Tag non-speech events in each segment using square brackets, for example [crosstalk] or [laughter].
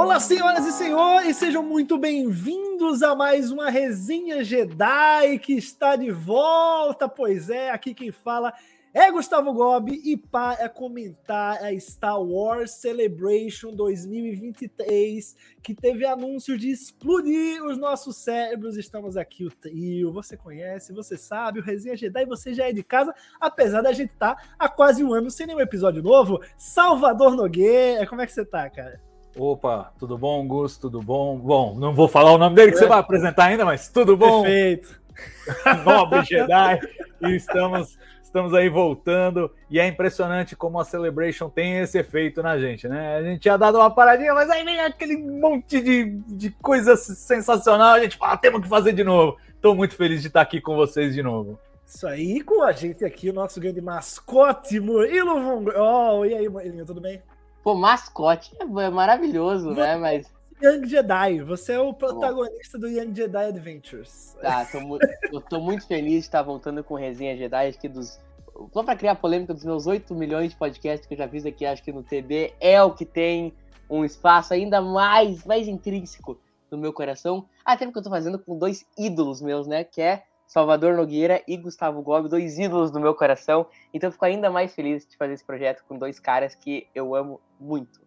Olá, senhoras e senhores, sejam muito bem-vindos a mais uma resenha Jedi que está de volta. Pois é, aqui quem fala é Gustavo Gobi e para comentar a Star Wars Celebration 2023, que teve anúncio de explodir os nossos cérebros. Estamos aqui, o trio. Você conhece, você sabe, o Resenha Jedi, você já é de casa, apesar da gente estar tá há quase um ano sem nenhum episódio novo. Salvador Nogueira, como é que você tá, cara? Opa, tudo bom, Gus? Tudo bom? Bom, não vou falar o nome dele que é. você vai apresentar ainda, mas tudo bom? Perfeito. [laughs] Nobre Jedi. E estamos, estamos aí voltando. E é impressionante como a Celebration tem esse efeito na gente, né? A gente tinha dado uma paradinha, mas aí vem aquele monte de, de coisa sensacional. A gente fala, temos que fazer de novo. Estou muito feliz de estar aqui com vocês de novo. Isso aí, com a gente aqui, o nosso grande mascote, Murilo Von... Oh, e aí, Murilo, tudo bem? Pô, mascote é maravilhoso, né? Mas. Young Jedi, você é o protagonista do Young Jedi Adventures. Tá, tô, eu tô muito feliz de estar voltando com resenha Jedi, acho que dos. Só pra criar polêmica dos meus 8 milhões de podcasts que eu já fiz aqui, acho que no TB é o que tem um espaço ainda mais, mais intrínseco no meu coração. Até porque eu tô fazendo com dois ídolos meus, né? Que é Salvador Nogueira e Gustavo Gobi, dois ídolos do meu coração. Então fico ainda mais feliz de fazer esse projeto com dois caras que eu amo muito.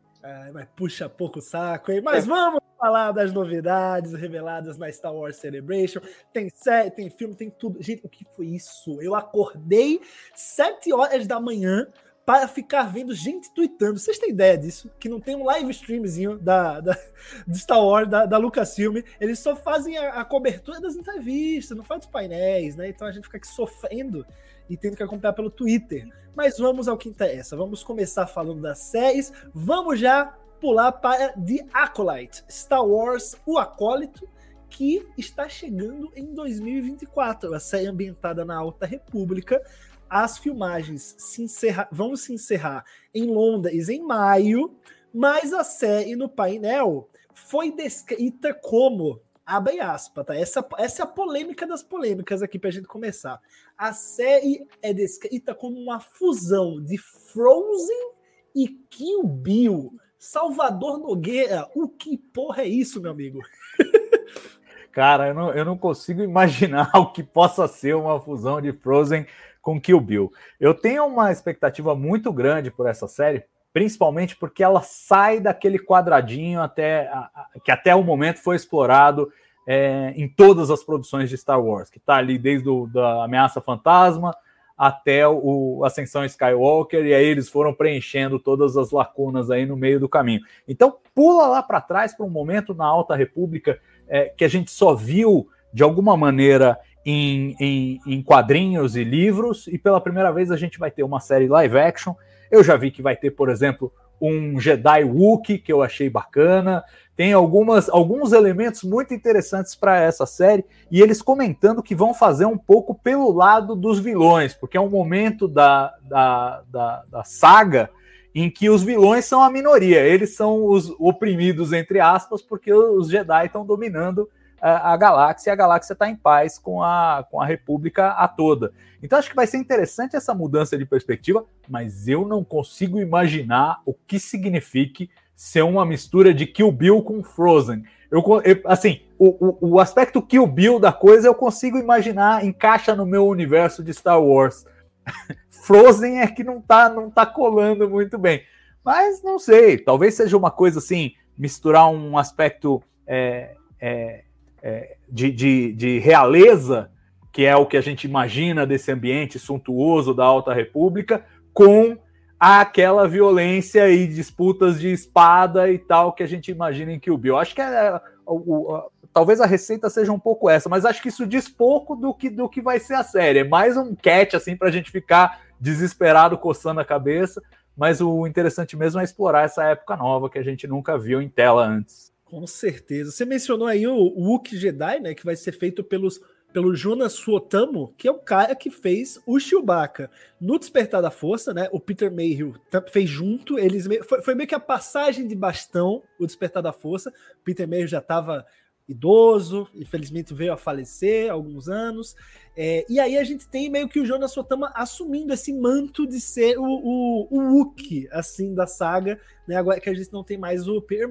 Mas puxa pouco saco, hein? Mas é. vamos falar das novidades reveladas na Star Wars Celebration. Tem série, tem filme, tem tudo. Gente, o que foi isso? Eu acordei sete horas da manhã para ficar vendo gente tweetando. Vocês têm ideia disso? Que não tem um live streamzinho da, da, [laughs] de Star Wars, da, da Lucasfilm. Eles só fazem a, a cobertura das entrevistas, não faz os painéis, né? Então a gente fica aqui sofrendo e tendo que acompanhar pelo Twitter. Mas vamos ao que interessa. Vamos começar falando das séries. Vamos já pular para The Acolyte, Star Wars O Acólito, que está chegando em 2024. A série ambientada na Alta República as filmagens se encerra, vão se encerrar em Londres em maio, mas a série no painel foi descrita como abre aspas, tá? Essa, essa é a polêmica das polêmicas aqui pra gente começar. A série é descrita como uma fusão de Frozen e Kill Bill. Salvador Nogueira, o que porra é isso, meu amigo? Cara, eu não, eu não consigo imaginar [laughs] o que possa ser uma fusão de Frozen com Kill Bill. Eu tenho uma expectativa muito grande por essa série, principalmente porque ela sai daquele quadradinho até que até o momento foi explorado é, em todas as produções de Star Wars, que está ali desde o, da Ameaça Fantasma até o Ascensão Skywalker, e aí eles foram preenchendo todas as lacunas aí no meio do caminho. Então, pula lá para trás para um momento na Alta República é, que a gente só viu de alguma maneira em, em, em, quadrinhos e livros, e pela primeira vez a gente vai ter uma série live action. Eu já vi que vai ter, por exemplo, um Jedi Wookiee, que eu achei bacana. Tem algumas, alguns elementos muito interessantes para essa série, e eles comentando que vão fazer um pouco pelo lado dos vilões, porque é um momento da, da, da, da saga em que os vilões são a minoria, eles são os oprimidos, entre aspas, porque os Jedi estão dominando a, galáxia e a galáxia está em paz com a, com a República a toda. Então acho que vai ser interessante essa mudança de perspectiva, mas eu não consigo imaginar o que signifique ser uma mistura de Kill Bill com Frozen. Eu, eu, assim, o, o, o, aspecto Kill Bill da coisa eu consigo imaginar, encaixa no meu universo de Star Wars. [laughs] Frozen é que não tá, não tá colando muito bem. Mas não sei, talvez seja uma coisa assim, misturar um aspecto é, é, é, de, de, de realeza, que é o que a gente imagina desse ambiente suntuoso da Alta República, com aquela violência e disputas de espada e tal que a gente imagina em Kill Bill. Acho que é, o, o, talvez a receita seja um pouco essa, mas acho que isso diz pouco do que, do que vai ser a série. É mais um catch assim para a gente ficar desesperado coçando a cabeça. Mas o interessante mesmo é explorar essa época nova que a gente nunca viu em tela antes. Com certeza. Você mencionou aí o Wookiee Jedi, né? Que vai ser feito pelos, pelo Jonas Suotamo, que é o cara que fez o Chewbacca no Despertar da Força, né? O Peter Mayhew fez junto. Eles foi, foi meio que a passagem de bastão, o Despertar da Força. Peter Mayhew já estava idoso, infelizmente veio a falecer há alguns anos. É, e aí a gente tem meio que o Jonas Sotama assumindo esse manto de ser o, o, o Wookie, assim, da saga, né? Agora que a gente não tem mais o Peter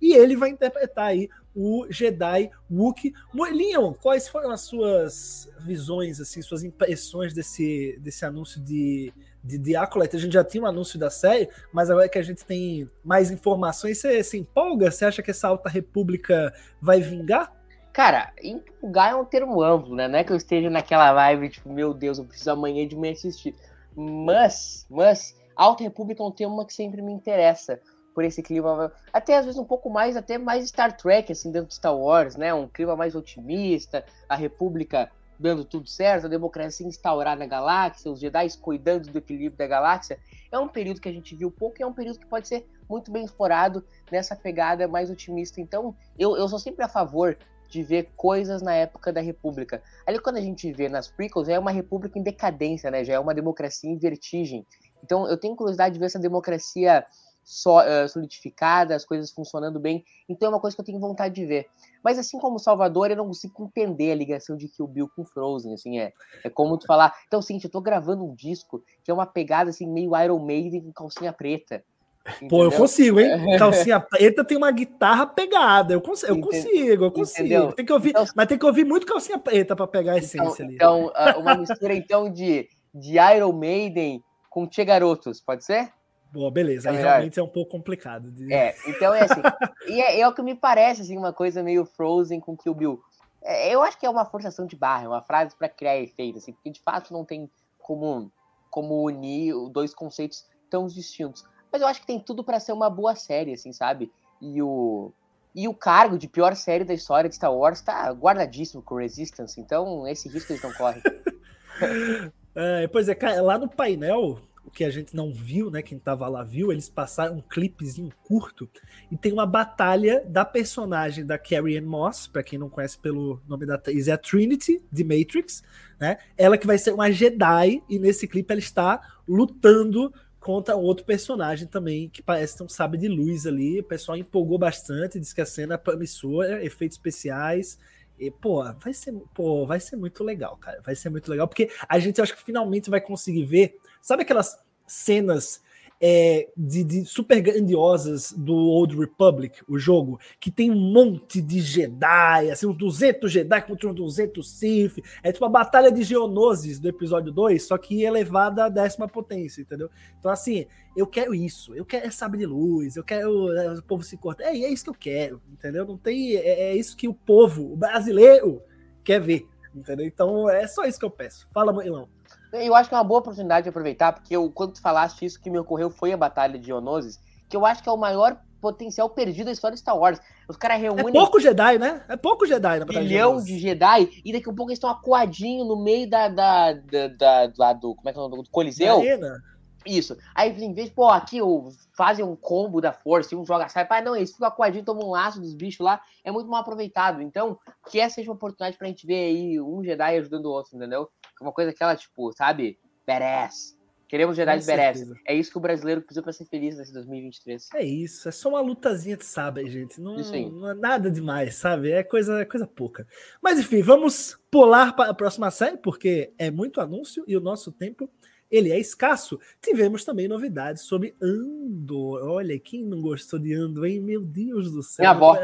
e ele vai interpretar aí o Jedi Wookie. Leon, quais foram as suas visões, assim, suas impressões desse, desse anúncio de, de The Acolyte? A gente já tinha um anúncio da série, mas agora que a gente tem mais informações, você se empolga? Você acha que essa Alta República vai vingar? Cara, empolgar é um termo amplo, né? Não é que eu esteja naquela vibe, tipo, meu Deus, eu preciso amanhã de manhã assistir. Mas, mas, Alta República é um tema que sempre me interessa por esse clima, até às vezes um pouco mais, até mais Star Trek, assim, dentro de Star Wars, né? Um clima mais otimista, a República dando tudo certo, a democracia instaurada na galáxia, os Jedi cuidando do equilíbrio da galáxia. É um período que a gente viu pouco e é um período que pode ser muito bem explorado nessa pegada mais otimista. Então, eu, eu sou sempre a favor de ver coisas na época da República. Ali quando a gente vê nas prequels, é uma república em decadência, né? Já é uma democracia em vertigem. Então eu tenho curiosidade de ver essa democracia so, uh, solidificada, as coisas funcionando bem. Então é uma coisa que eu tenho vontade de ver. Mas assim como Salvador, eu não consigo entender a ligação de Kill Bill com Frozen, assim, é, é como tu falar, então, seguinte, eu tô gravando um disco que é uma pegada, assim, meio Iron Maiden com calcinha preta. Entendeu? Pô, eu consigo, hein? [laughs] Calcinha preta tem uma guitarra pegada. Eu, cons eu consigo, eu consigo. Tem que ouvir, então, mas tem que ouvir muito calcinha preta para pegar a então, essência então, ali. Então, uma mistura então de, de Iron Maiden com Che Garotos, pode ser? Boa, beleza. É Aí realmente é um pouco complicado. De... É, então é assim. [laughs] e é, é, o que me parece, assim, uma coisa meio Frozen com Kill Bill. É, eu acho que é uma forçação de barra, é uma frase para criar efeito, assim, porque de fato não tem como, como unir dois conceitos tão distintos. Mas eu acho que tem tudo para ser uma boa série, assim, sabe? E o, e o cargo de pior série da história de Star Wars tá guardadíssimo com Resistance, então esse risco eles não correm. [laughs] é, pois é, lá no painel, que a gente não viu, né? Quem tava lá viu, eles passaram um clipezinho curto e tem uma batalha da personagem da Carrie Ann Moss, para quem não conhece pelo nome da atriz, é a Trinity de Matrix, né? Ela que vai ser uma Jedi e nesse clipe ela está lutando contra outro personagem também que parece ter um sabre de luz ali. O pessoal empolgou bastante, diz que a cena é promissora, efeitos especiais. E, pô, vai ser, pô, vai ser muito legal, cara. Vai ser muito legal, porque a gente acho que finalmente vai conseguir ver. Sabe aquelas cenas é, de, de, super grandiosas do Old Republic, o jogo, que tem um monte de Jedi, assim, uns 200 Jedi contra uns 200 Sith. É tipo a Batalha de Geonosis do episódio 2, só que elevada à décima potência, entendeu? Então, assim, eu quero isso, eu quero saber de luz, eu quero é, o povo se cortar. É, é isso que eu quero, entendeu? Não tem. É, é isso que o povo, o brasileiro, quer ver, entendeu? Então, é só isso que eu peço. Fala, Manilão. Eu acho que é uma boa oportunidade de aproveitar, porque eu, quando tu falaste isso, que me ocorreu foi a Batalha de Ionosis, que eu acho que é o maior potencial perdido da história de Star Wars. Os caras reúnem. É pouco Jedi, né? É pouco Jedi na Batalha milhão de, de Jedi, e daqui a pouco eles estão acuadinhos no meio da. da, da, da, da do, como é que é o nome? Do Coliseu. Arena. Isso. Aí, em vez de, pô, aqui fazem um combo da força e um joga sai, pai, não, eles ficam acuadinhos, tomam um laço dos bichos lá, é muito mal aproveitado. Então, que essa seja uma oportunidade pra gente ver aí um Jedi ajudando o outro, entendeu? Uma coisa que ela, tipo, sabe, badass. Queremos Jedi de badass. É isso que o brasileiro precisa para ser feliz nesse 2023. É isso, é só uma lutazinha de sabre, gente. Não, não é nada demais, sabe? É coisa, é coisa pouca. Mas enfim, vamos pular para a próxima série, porque é muito anúncio e o nosso tempo ele é escasso. Tivemos também novidades sobre Andor. Olha, quem não gostou de Andor, hein? Meu Deus do céu. Minha avó.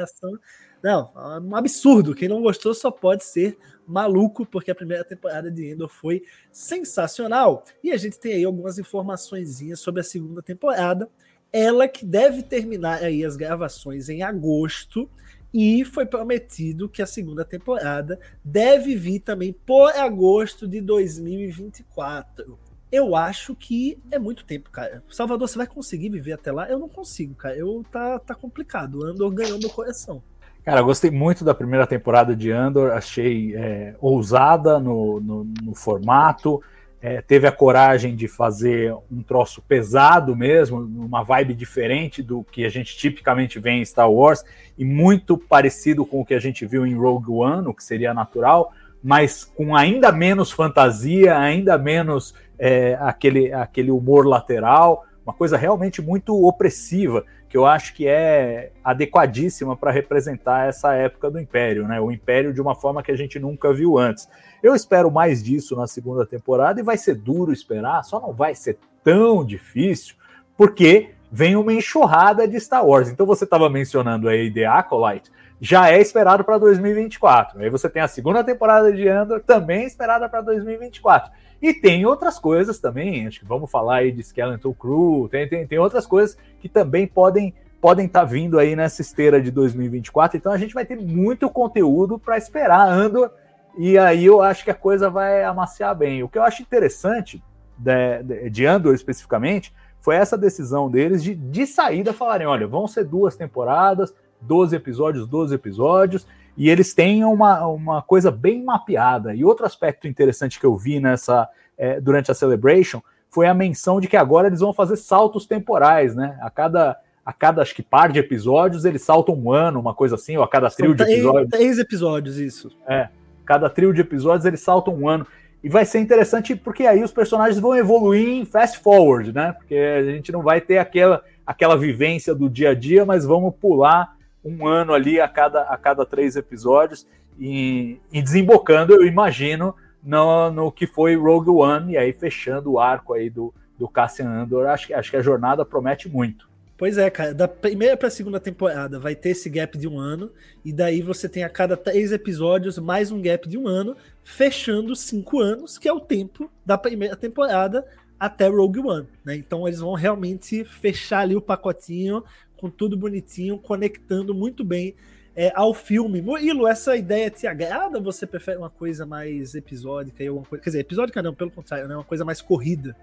Não, um absurdo. Quem não gostou só pode ser maluco, porque a primeira temporada de Endor foi sensacional. E a gente tem aí algumas informações sobre a segunda temporada. Ela que deve terminar aí as gravações em agosto. E foi prometido que a segunda temporada deve vir também por agosto de 2024. Eu acho que é muito tempo, cara. Salvador, você vai conseguir viver até lá? Eu não consigo, cara. Eu tá, tá complicado. Andor ganhou meu coração. Cara, gostei muito da primeira temporada de Andor, achei é, ousada no, no, no formato, é, teve a coragem de fazer um troço pesado mesmo, uma vibe diferente do que a gente tipicamente vê em Star Wars, e muito parecido com o que a gente viu em Rogue One, o que seria natural, mas com ainda menos fantasia, ainda menos é, aquele, aquele humor lateral, uma coisa realmente muito opressiva, que eu acho que é adequadíssima para representar essa época do Império, né? O Império de uma forma que a gente nunca viu antes. Eu espero mais disso na segunda temporada e vai ser duro esperar, só não vai ser tão difícil, porque vem uma enxurrada de Star Wars. Então você estava mencionando aí The Acolyte, já é esperado para 2024. Aí você tem a segunda temporada de Andor também esperada para 2024. E tem outras coisas também, acho que vamos falar aí de Skeleton Crew, tem, tem, tem outras coisas que também podem podem estar tá vindo aí nessa esteira de 2024. Então a gente vai ter muito conteúdo para esperar Andor e aí eu acho que a coisa vai amaciar bem. O que eu acho interessante de, de Andor especificamente foi essa decisão deles de, de saída falarem: olha, vão ser duas temporadas, 12 episódios, 12 episódios, e eles têm uma, uma coisa bem mapeada. E outro aspecto interessante que eu vi nessa é, durante a Celebration foi a menção de que agora eles vão fazer saltos temporais, né? A cada, a cada acho que par de episódios eles saltam um ano, uma coisa assim, ou a cada trio de episódios. Três episódios, isso. É. Cada trio de episódios eles saltam um ano. E vai ser interessante porque aí os personagens vão evoluir em fast forward, né? Porque a gente não vai ter aquela, aquela vivência do dia a dia, mas vamos pular um ano ali a cada, a cada três episódios e, e desembocando, eu imagino, no, no que foi Rogue One, e aí fechando o arco aí do, do Cassian Andor, acho, acho que a jornada promete muito. Pois é, cara, da primeira para a segunda temporada vai ter esse gap de um ano, e daí você tem a cada três episódios mais um gap de um ano, fechando cinco anos, que é o tempo da primeira temporada até Rogue One, né? Então eles vão realmente fechar ali o pacotinho com tudo bonitinho, conectando muito bem é, ao filme. Murilo, essa ideia te agrada? Você prefere uma coisa mais episódica? Coisa, quer dizer, episódica não, pelo contrário, né? Uma coisa mais corrida.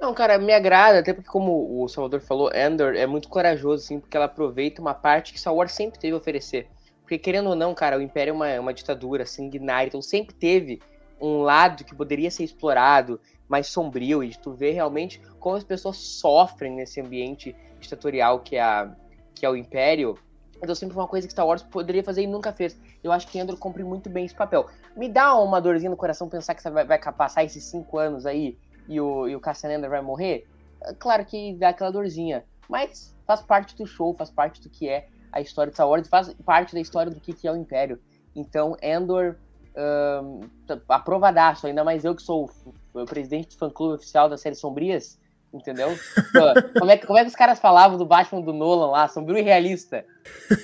Não, cara, me agrada, até porque, como o Salvador falou, Endor é muito corajoso, assim, porque ela aproveita uma parte que Star Wars sempre teve a oferecer. Porque, querendo ou não, cara, o Império é uma, uma ditadura sanguinária, então sempre teve um lado que poderia ser explorado, mais sombrio, e tu ver realmente como as pessoas sofrem nesse ambiente ditatorial que é, a, que é o Império, então sempre foi uma coisa que Star Wars poderia fazer e nunca fez. Eu acho que Andor cumpre muito bem esse papel. Me dá uma dorzinha no coração pensar que você vai, vai passar esses cinco anos aí e o, e o Cassian Andor vai morrer. É claro que dá aquela dorzinha, mas faz parte do show, faz parte do que é a história de Star Wars, faz parte da história do que, que é o Império. Então, Andor, um, aprovadaço, ainda mais eu que sou o presidente do fã-clube oficial da série Sombrias, entendeu? como, é, como é que os caras falavam do Batman do Nolan lá, sombrio e realista?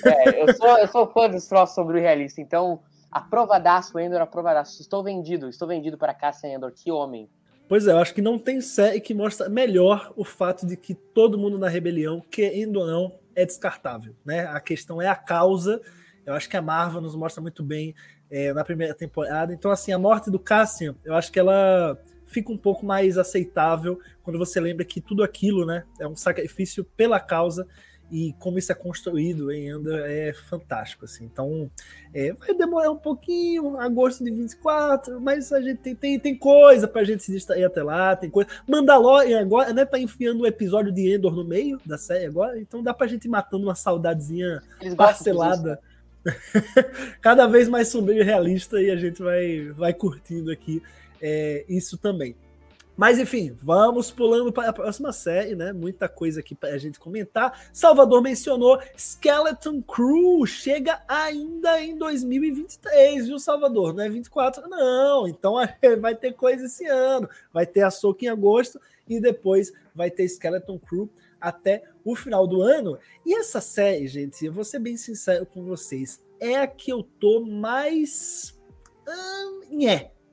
É, eu, sou, eu sou fã dos troços sombrio e realista, então aprovadaço, Endor, aprovadaço. Estou vendido, estou vendido para Cassian Endor, que homem. Pois é, eu acho que não tem série que mostra melhor o fato de que todo mundo na rebelião, querendo ou não, é descartável, né? A questão é a causa. Eu acho que a Marvel nos mostra muito bem é, na primeira temporada. Então, assim, a morte do Cassian, eu acho que ela fica um pouco mais aceitável quando você lembra que tudo aquilo, né, é um sacrifício pela causa e como isso é construído ainda é fantástico, assim. Então, é, vai demorar um pouquinho, agosto de 24, mas a gente tem, tem, tem coisa pra gente se distrair até lá, tem coisa. Mandalorian agora, né, tá enfiando o um episódio de Endor no meio da série agora, então dá pra gente ir matando uma saudadezinha parcelada. [laughs] Cada vez mais sombrio e realista e a gente vai, vai curtindo aqui é, isso também. Mas enfim, vamos pulando para a próxima série, né? Muita coisa aqui para a gente comentar. Salvador mencionou Skeleton Crew chega ainda em 2023, viu, Salvador? Não é 24, não. Então [laughs] vai ter coisa esse ano. Vai ter a Soca em agosto e depois vai ter Skeleton Crew até o final do ano. E essa série, gente, eu vou ser bem sincero com vocês, é a que eu tô mais. Hum,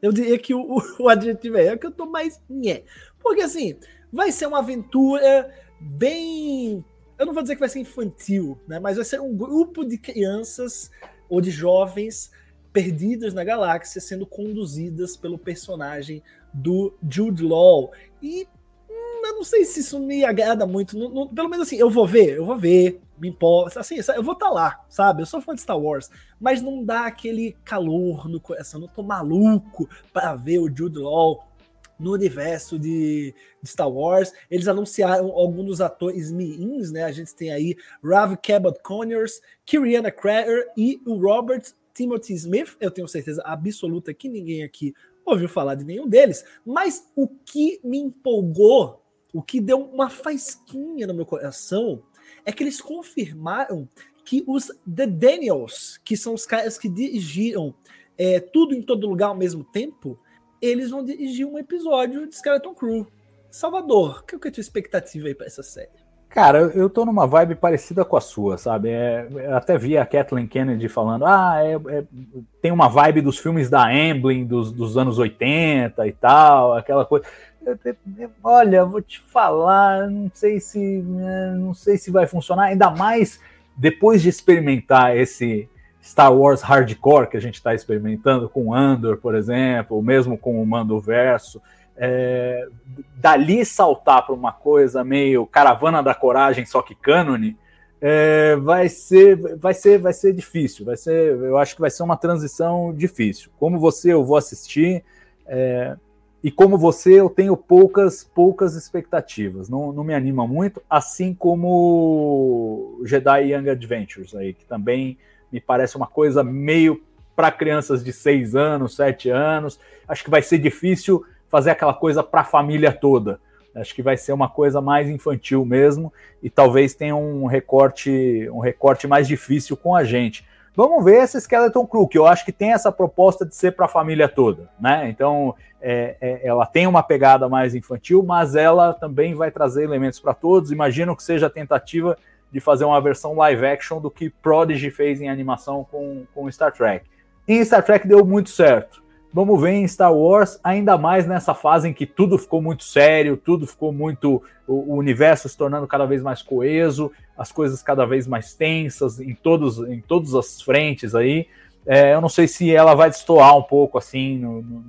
eu diria que o, o [laughs] adjetivo é, é que eu tô mais. Nhé. Porque assim, vai ser uma aventura bem. Eu não vou dizer que vai ser infantil, né? Mas vai ser um grupo de crianças ou de jovens perdidas na galáxia sendo conduzidas pelo personagem do Jude Law. E eu não sei se isso me agrada muito. Não, não, pelo menos assim, eu vou ver, eu vou ver, me importa. Assim, eu vou estar tá lá, sabe? Eu sou fã de Star Wars, mas não dá aquele calor no coração. Não tô maluco para ver o Jude Law no universo de, de, Star Wars. Eles anunciaram alguns dos atores miins, né? A gente tem aí Rav Cabot Conyers, Kiriana Crater e o Robert Timothy Smith. Eu tenho certeza absoluta que ninguém aqui ouviu falar de nenhum deles, mas o que me empolgou o que deu uma faisquinha no meu coração é que eles confirmaram que os The Daniels, que são os caras que dirigiram é, tudo em todo lugar ao mesmo tempo, eles vão dirigir um episódio de Skeleton Crew. Salvador, qual que é a tua expectativa aí para essa série? Cara, eu tô numa vibe parecida com a sua, sabe? É, até vi a Kathleen Kennedy falando, ah, é, é, tem uma vibe dos filmes da Amblin dos, dos anos 80 e tal, aquela coisa. Olha, vou te falar, não sei se né, não sei se vai funcionar, ainda mais depois de experimentar esse Star Wars hardcore que a gente está experimentando com Andor, por exemplo, ou mesmo com o Mando Verso é, dali saltar para uma coisa meio caravana da coragem, só que cânone, é, vai ser vai ser vai ser difícil vai ser eu acho que vai ser uma transição difícil. Como você eu vou assistir é, e como você eu tenho poucas poucas expectativas não, não me anima muito assim como Jedi Young Adventures aí que também me parece uma coisa meio para crianças de seis anos sete anos acho que vai ser difícil fazer aquela coisa para a família toda. Acho que vai ser uma coisa mais infantil mesmo e talvez tenha um recorte, um recorte mais difícil com a gente. Vamos ver essa Skeleton Crew, que eu acho que tem essa proposta de ser para a família toda, né? Então, é, é, ela tem uma pegada mais infantil, mas ela também vai trazer elementos para todos. Imagino que seja a tentativa de fazer uma versão live action do que Prodigy fez em animação com, com Star Trek. Em Star Trek deu muito certo. Vamos ver em Star Wars, ainda mais nessa fase em que tudo ficou muito sério, tudo ficou muito. o universo se tornando cada vez mais coeso, as coisas cada vez mais tensas em, todos, em todas as frentes aí. É, eu não sei se ela vai destoar um pouco assim no, no,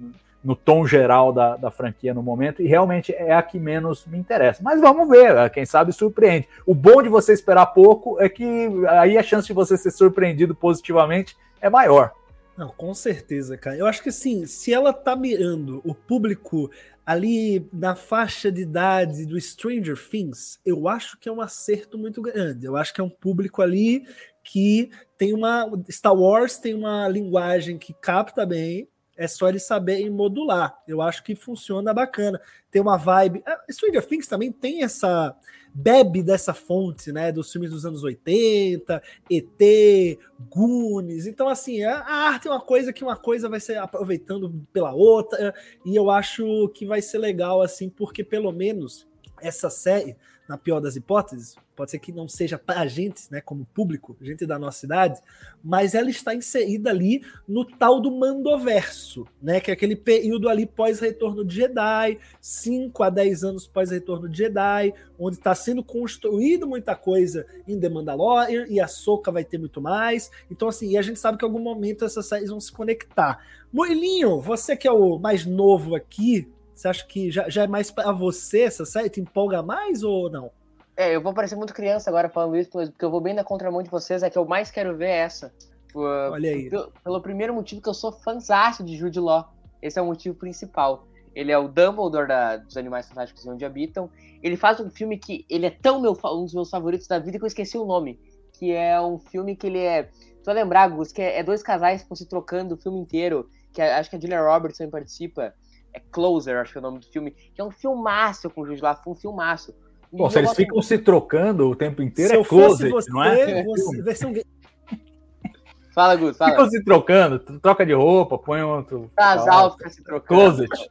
no tom geral da, da, franquia no momento, e realmente é a que menos me interessa. Mas vamos ver, quem sabe surpreende. O bom de você esperar pouco é que aí a chance de você ser surpreendido positivamente é maior. Não, com certeza, cara. Eu acho que assim, se ela tá mirando o público ali na faixa de idade do Stranger Things, eu acho que é um acerto muito grande. Eu acho que é um público ali que tem uma. Star Wars tem uma linguagem que capta bem, é só eles saberem modular. Eu acho que funciona bacana. Tem uma vibe. Ah, Stranger Things também tem essa bebe dessa fonte, né, dos filmes dos anos 80, ET, Goonies. Então, assim, a, arte é uma coisa que uma coisa vai ser aproveitando pela outra, e eu acho que vai ser legal, assim, porque pelo menos essa série na pior das hipóteses, pode ser que não seja para a gente, né, como público, gente da nossa cidade, mas ela está inserida ali no tal do Mandoverso, né, que é aquele período ali pós-retorno de Jedi, 5 a 10 anos pós-retorno de Jedi, onde está sendo construído muita coisa em The Mandalorian, e a Soca vai ter muito mais, então assim, e a gente sabe que em algum momento essas séries vão se conectar. Murilinho, você que é o mais novo aqui, você acha que já, já é mais para você essa série? Te empolga mais ou não? É, eu vou parecer muito criança agora falando isso, porque eu vou bem na contramão de vocês, é que eu mais quero ver essa. Olha aí. Pelo, pelo primeiro motivo que eu sou fãzaço de Jude Law. Esse é o motivo principal. Ele é o Dumbledore da, dos Animais Fantásticos Onde Habitam. Ele faz um filme que ele é tão meu, um dos meus favoritos da vida que eu esqueci o nome. Que é um filme que ele é. Tu vai lembrar, Gus, que é, é dois casais que estão se trocando o filme inteiro. Que é, acho que a Julia Roberts também participa é Closer, acho que é o nome do filme, que é um filmaço com o Jude Law, um filmaço. Bom, se eles ficam se trocando o tempo inteiro, se é Closer, você, não é? Você, [laughs] um... Fala, Gus, fala. Ficam se trocando, troca de roupa, põe outro... Casal fica se trocando. Closet.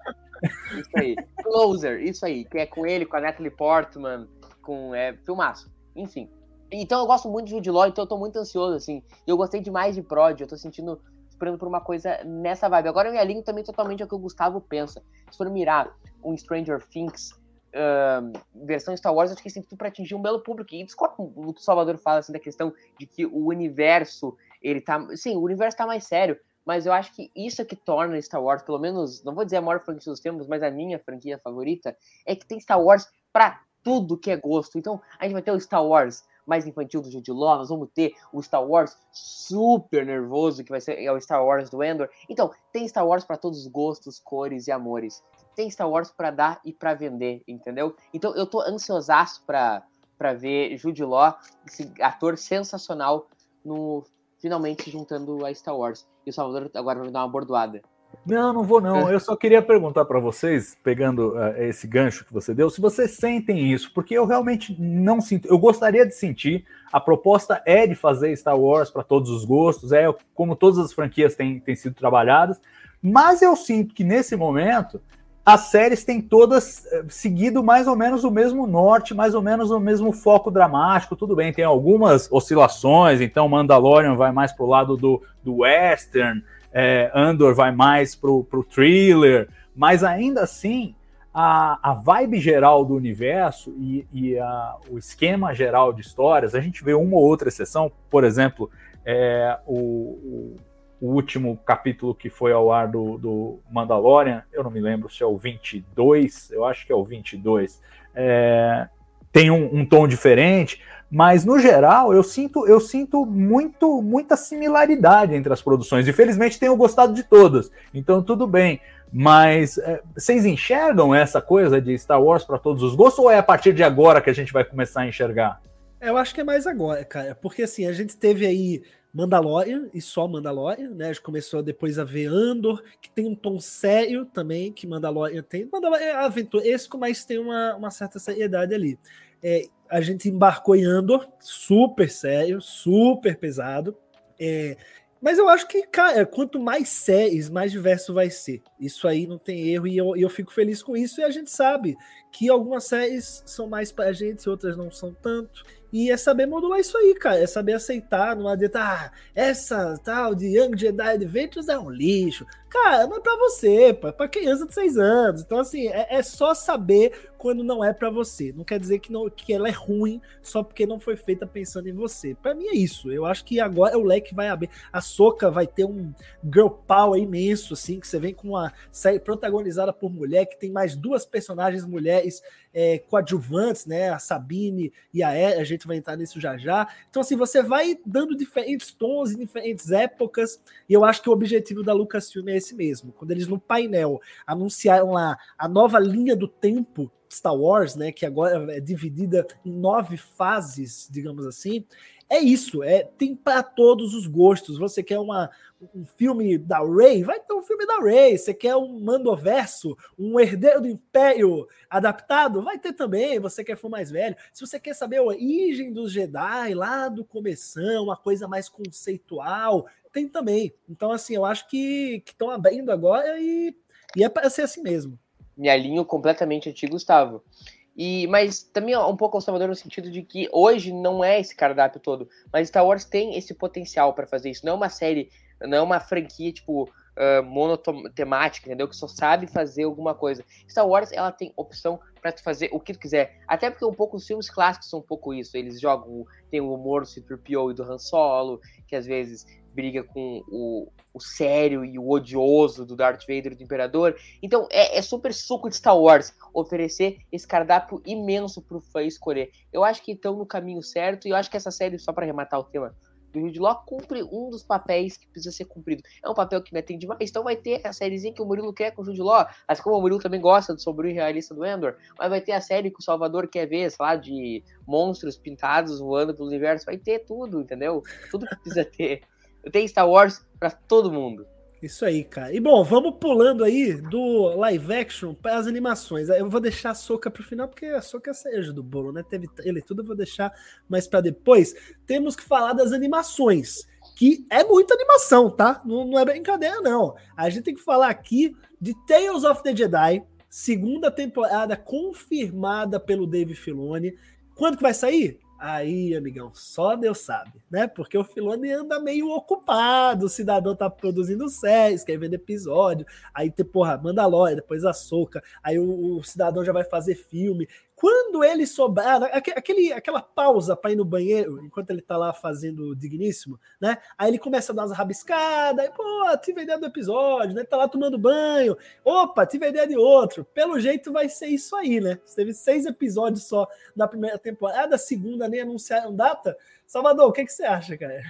Isso aí. Closer, isso aí, que é com ele, com a Natalie Portman, com é, filmaço. Enfim. Então eu gosto muito de Jude Law, então eu tô muito ansioso, assim. Eu gostei demais de Prod, eu tô sentindo esperando por uma coisa nessa vibe. Agora eu me alinho também totalmente ao que o Gustavo pensa. Se for mirar um Stranger Things uh, versão Star Wars, acho que tem tudo para atingir um belo público. E discordo do que o Salvador fala assim, da questão de que o universo, ele tá. Sim, o universo tá mais sério. Mas eu acho que isso é que torna Star Wars, pelo menos, não vou dizer a maior franquia dos tempos, mas a minha franquia favorita, é que tem Star Wars para tudo que é gosto. Então, a gente vai ter o Star Wars mais infantil do Jude Law, nós vamos ter o Star Wars super nervoso, que vai ser é o Star Wars do Endor. Então, tem Star Wars para todos os gostos, cores e amores. Tem Star Wars para dar e para vender, entendeu? Então, eu tô ansiosaço para para ver Jude Law, esse ator sensacional, no finalmente juntando a Star Wars. E o Salvador agora vai dar uma bordoada. Não, não vou não. Eu só queria perguntar para vocês, pegando uh, esse gancho que você deu, se vocês sentem isso, porque eu realmente não sinto. Eu gostaria de sentir. A proposta é de fazer Star Wars para todos os gostos, é como todas as franquias têm, têm sido trabalhadas, mas eu sinto que nesse momento as séries têm todas eh, seguido mais ou menos o mesmo norte, mais ou menos o mesmo foco dramático. Tudo bem, tem algumas oscilações, então Mandalorian vai mais para o lado do, do western, é, Andor vai mais para o thriller, mas ainda assim a, a vibe geral do universo e, e a, o esquema geral de histórias, a gente vê uma ou outra exceção, por exemplo, é, o, o o último capítulo que foi ao ar do, do Mandalorian, eu não me lembro se é o 22, eu acho que é o 22, é, tem um, um, tom diferente, mas no geral eu sinto eu sinto muito muita similaridade entre as produções. Infelizmente tenho gostado de todas, então tudo bem. Mas é, vocês enxergam essa coisa de Star Wars para todos os gostos ou é a partir de agora que a gente vai começar a enxergar? Eu acho que é mais agora, cara, porque assim a gente teve aí Mandalorian e só Mandalorian, né? A gente começou depois a ver Andor, que tem um tom sério também, que Mandalorian tem. Mandalorian é aventuresco, mas tem uma, uma certa seriedade ali. É, a gente embarcou em Andor, super sério, super pesado. É, mas eu acho que, cara, quanto mais séries, mais diverso vai ser. Isso aí não tem erro e eu, eu fico feliz com isso. E a gente sabe que algumas séries são mais pra gente, outras não são tanto. E é saber modular isso aí, cara. É saber aceitar. Não adianta, ah, essa tal de Young Jedi Adventures é um lixo. Cara, não é pra você, pô, é pra criança de seis anos. Então, assim, é, é só saber quando não é para você. Não quer dizer que, não, que ela é ruim só porque não foi feita pensando em você. Para mim é isso. Eu acho que agora o leque vai abrir. A Soca vai ter um girl power imenso, assim, que você vem com uma série protagonizada por mulher, que tem mais duas personagens mulheres é, coadjuvantes, né? A Sabine e a E, a gente vai entrar nisso já já. Então, assim, você vai dando diferentes tons em diferentes épocas, e eu acho que o objetivo da Lucasfilm é esse mesmo. Quando eles no painel anunciaram lá a nova linha do tempo Star Wars, né, que agora é dividida em nove fases, digamos assim, é isso, é tem para todos os gostos. Você quer uma, um filme da Rey, vai ter um filme da Rey. Você quer um Mandoverso, um Herdeiro do Império adaptado, vai ter também. Você quer for mais velho. Se você quer saber a origem dos Jedi lá do começão, uma coisa mais conceitual, tem também. Então assim, eu acho que estão abrindo agora e, e é para ser assim mesmo me alinho completamente a ti, Gustavo. E, mas também um pouco ao Salvador no sentido de que hoje não é esse cardápio todo, mas Star Wars tem esse potencial para fazer isso. Não é uma série, não é uma franquia tipo uh, monotemática, entendeu? Que só sabe fazer alguma coisa. Star Wars ela tem opção para tu fazer o que tu quiser. Até porque um pouco os filmes clássicos são um pouco isso. Eles jogam, tem o humor do C-3PO e do Han Solo, que às vezes briga com o, o sério e o odioso do Darth Vader do Imperador. Então é, é, super suco de Star Wars oferecer esse cardápio imenso pro fã escolher. Eu acho que estão no caminho certo e eu acho que essa série, só para arrematar o tema, do Jude Law cumpre um dos papéis que precisa ser cumprido. É um papel que me atende mais, então vai ter a sériezinha que o Murilo quer com o Jude Law, assim como o Murilo também gosta do sobrinho realista do Endor, mas vai ter a série que o Salvador quer ver, sei lá, de monstros pintados voando pelo universo, vai ter tudo, entendeu? Tudo que precisa [laughs] ter. Tem Star Wars para todo mundo. Isso aí, cara. E bom, vamos pulando aí do live action para as animações. Eu vou deixar a Soca pro final, porque a Soca é a cereja do bolo, né? Teve ele tudo, eu vou deixar mais para depois. Temos que falar das animações, que é muita animação, tá? Não, não é brincadeira, não. A gente tem que falar aqui de Tales of the Jedi, segunda temporada confirmada pelo Dave Filoni. Quando que vai sair? Aí, amigão, só Deus sabe, né? Porque o Filone anda meio ocupado, o cidadão tá produzindo séries, escrevendo episódio, aí tem, porra, Mandalorian, depois a Soca, aí o, o cidadão já vai fazer filme. Quando ele sobrar, aquele, aquela pausa para ir no banheiro, enquanto ele tá lá fazendo o digníssimo, né? Aí ele começa a dar umas rabiscadas, aí, pô, tive a ideia do episódio, né? Tá lá tomando banho, opa, tive a ideia de outro. Pelo jeito vai ser isso aí, né? Teve seis episódios só da primeira temporada, a segunda nem anunciaram data. Salvador, o que, que você acha, cara?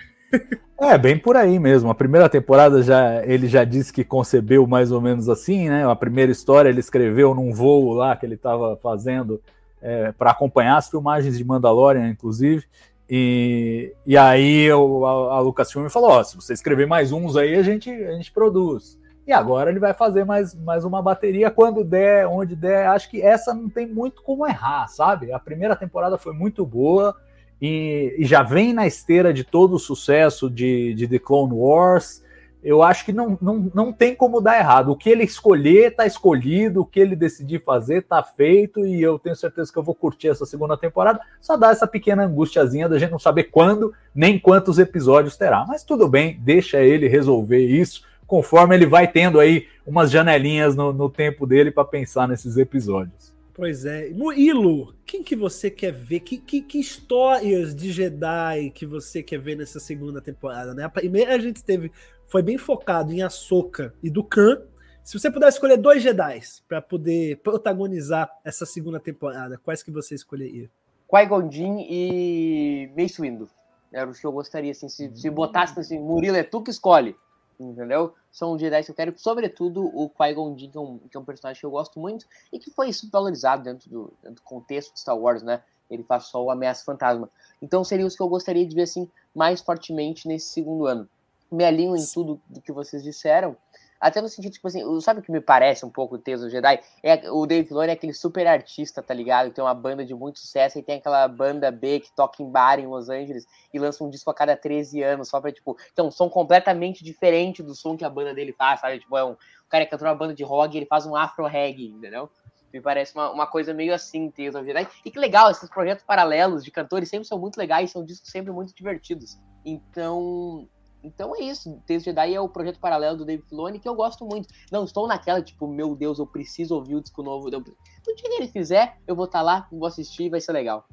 É, bem por aí mesmo. A primeira temporada já ele já disse que concebeu mais ou menos assim, né? A primeira história ele escreveu num voo lá que ele estava fazendo é, para acompanhar as filmagens de Mandalorian, inclusive. E, e aí eu, a, a Lucasfilm falou: se você escrever mais uns aí, a gente, a gente produz. E agora ele vai fazer mais, mais uma bateria quando der, onde der. Acho que essa não tem muito como errar, sabe? A primeira temporada foi muito boa e, e já vem na esteira de todo o sucesso de, de The Clone Wars. Eu acho que não, não, não tem como dar errado. O que ele escolher está escolhido, o que ele decidir fazer está feito, e eu tenho certeza que eu vou curtir essa segunda temporada. Só dá essa pequena angustiazinha da gente não saber quando nem quantos episódios terá. Mas tudo bem, deixa ele resolver isso conforme ele vai tendo aí umas janelinhas no, no tempo dele para pensar nesses episódios. Pois é. Murilo, quem que você quer ver? Que, que, que, histórias de Jedi que você quer ver nessa segunda temporada, né? A primeira a gente teve, foi bem focado em Ahsoka e do Khan. Se você puder escolher dois Jedi para poder protagonizar essa segunda temporada, quais que você escolheria? Qui-Gon Jinn e Mace Windu. Era o que eu gostaria, assim, se, se botasse assim, Murilo, é tu que escolhe entendeu? São Jedi que eu quero, sobretudo o Qui-Gon Jinn, que, é um, que é um personagem que eu gosto muito e que foi subvalorizado dentro do, dentro do contexto de Star Wars, né? Ele faz só o Ameaça Fantasma. Então seriam os que eu gostaria de ver, assim, mais fortemente nesse segundo ano. Me alinho em tudo do que vocês disseram, até no sentido, tipo assim, sabe o que me parece um pouco o Teso Jedi? É, o Dave Filoni é aquele super artista, tá ligado? Tem uma banda de muito sucesso e tem aquela banda B que toca em bar em Los Angeles e lança um disco a cada 13 anos, só pra, tipo. Então, som completamente diferente do som que a banda dele faz, sabe? Tipo, é um, o cara que cantou uma banda de rock ele faz um afro-reggae, entendeu? Me parece uma, uma coisa meio assim, Teso Jedi. E que legal, esses projetos paralelos de cantores sempre são muito legais, são discos sempre muito divertidos. Então, então é isso. Texto Jedi é o projeto paralelo do David Filoni que eu gosto muito. Não estou naquela, tipo, meu Deus, eu preciso ouvir o disco novo. No dia que ele fizer, eu vou estar tá lá, vou assistir, vai ser legal.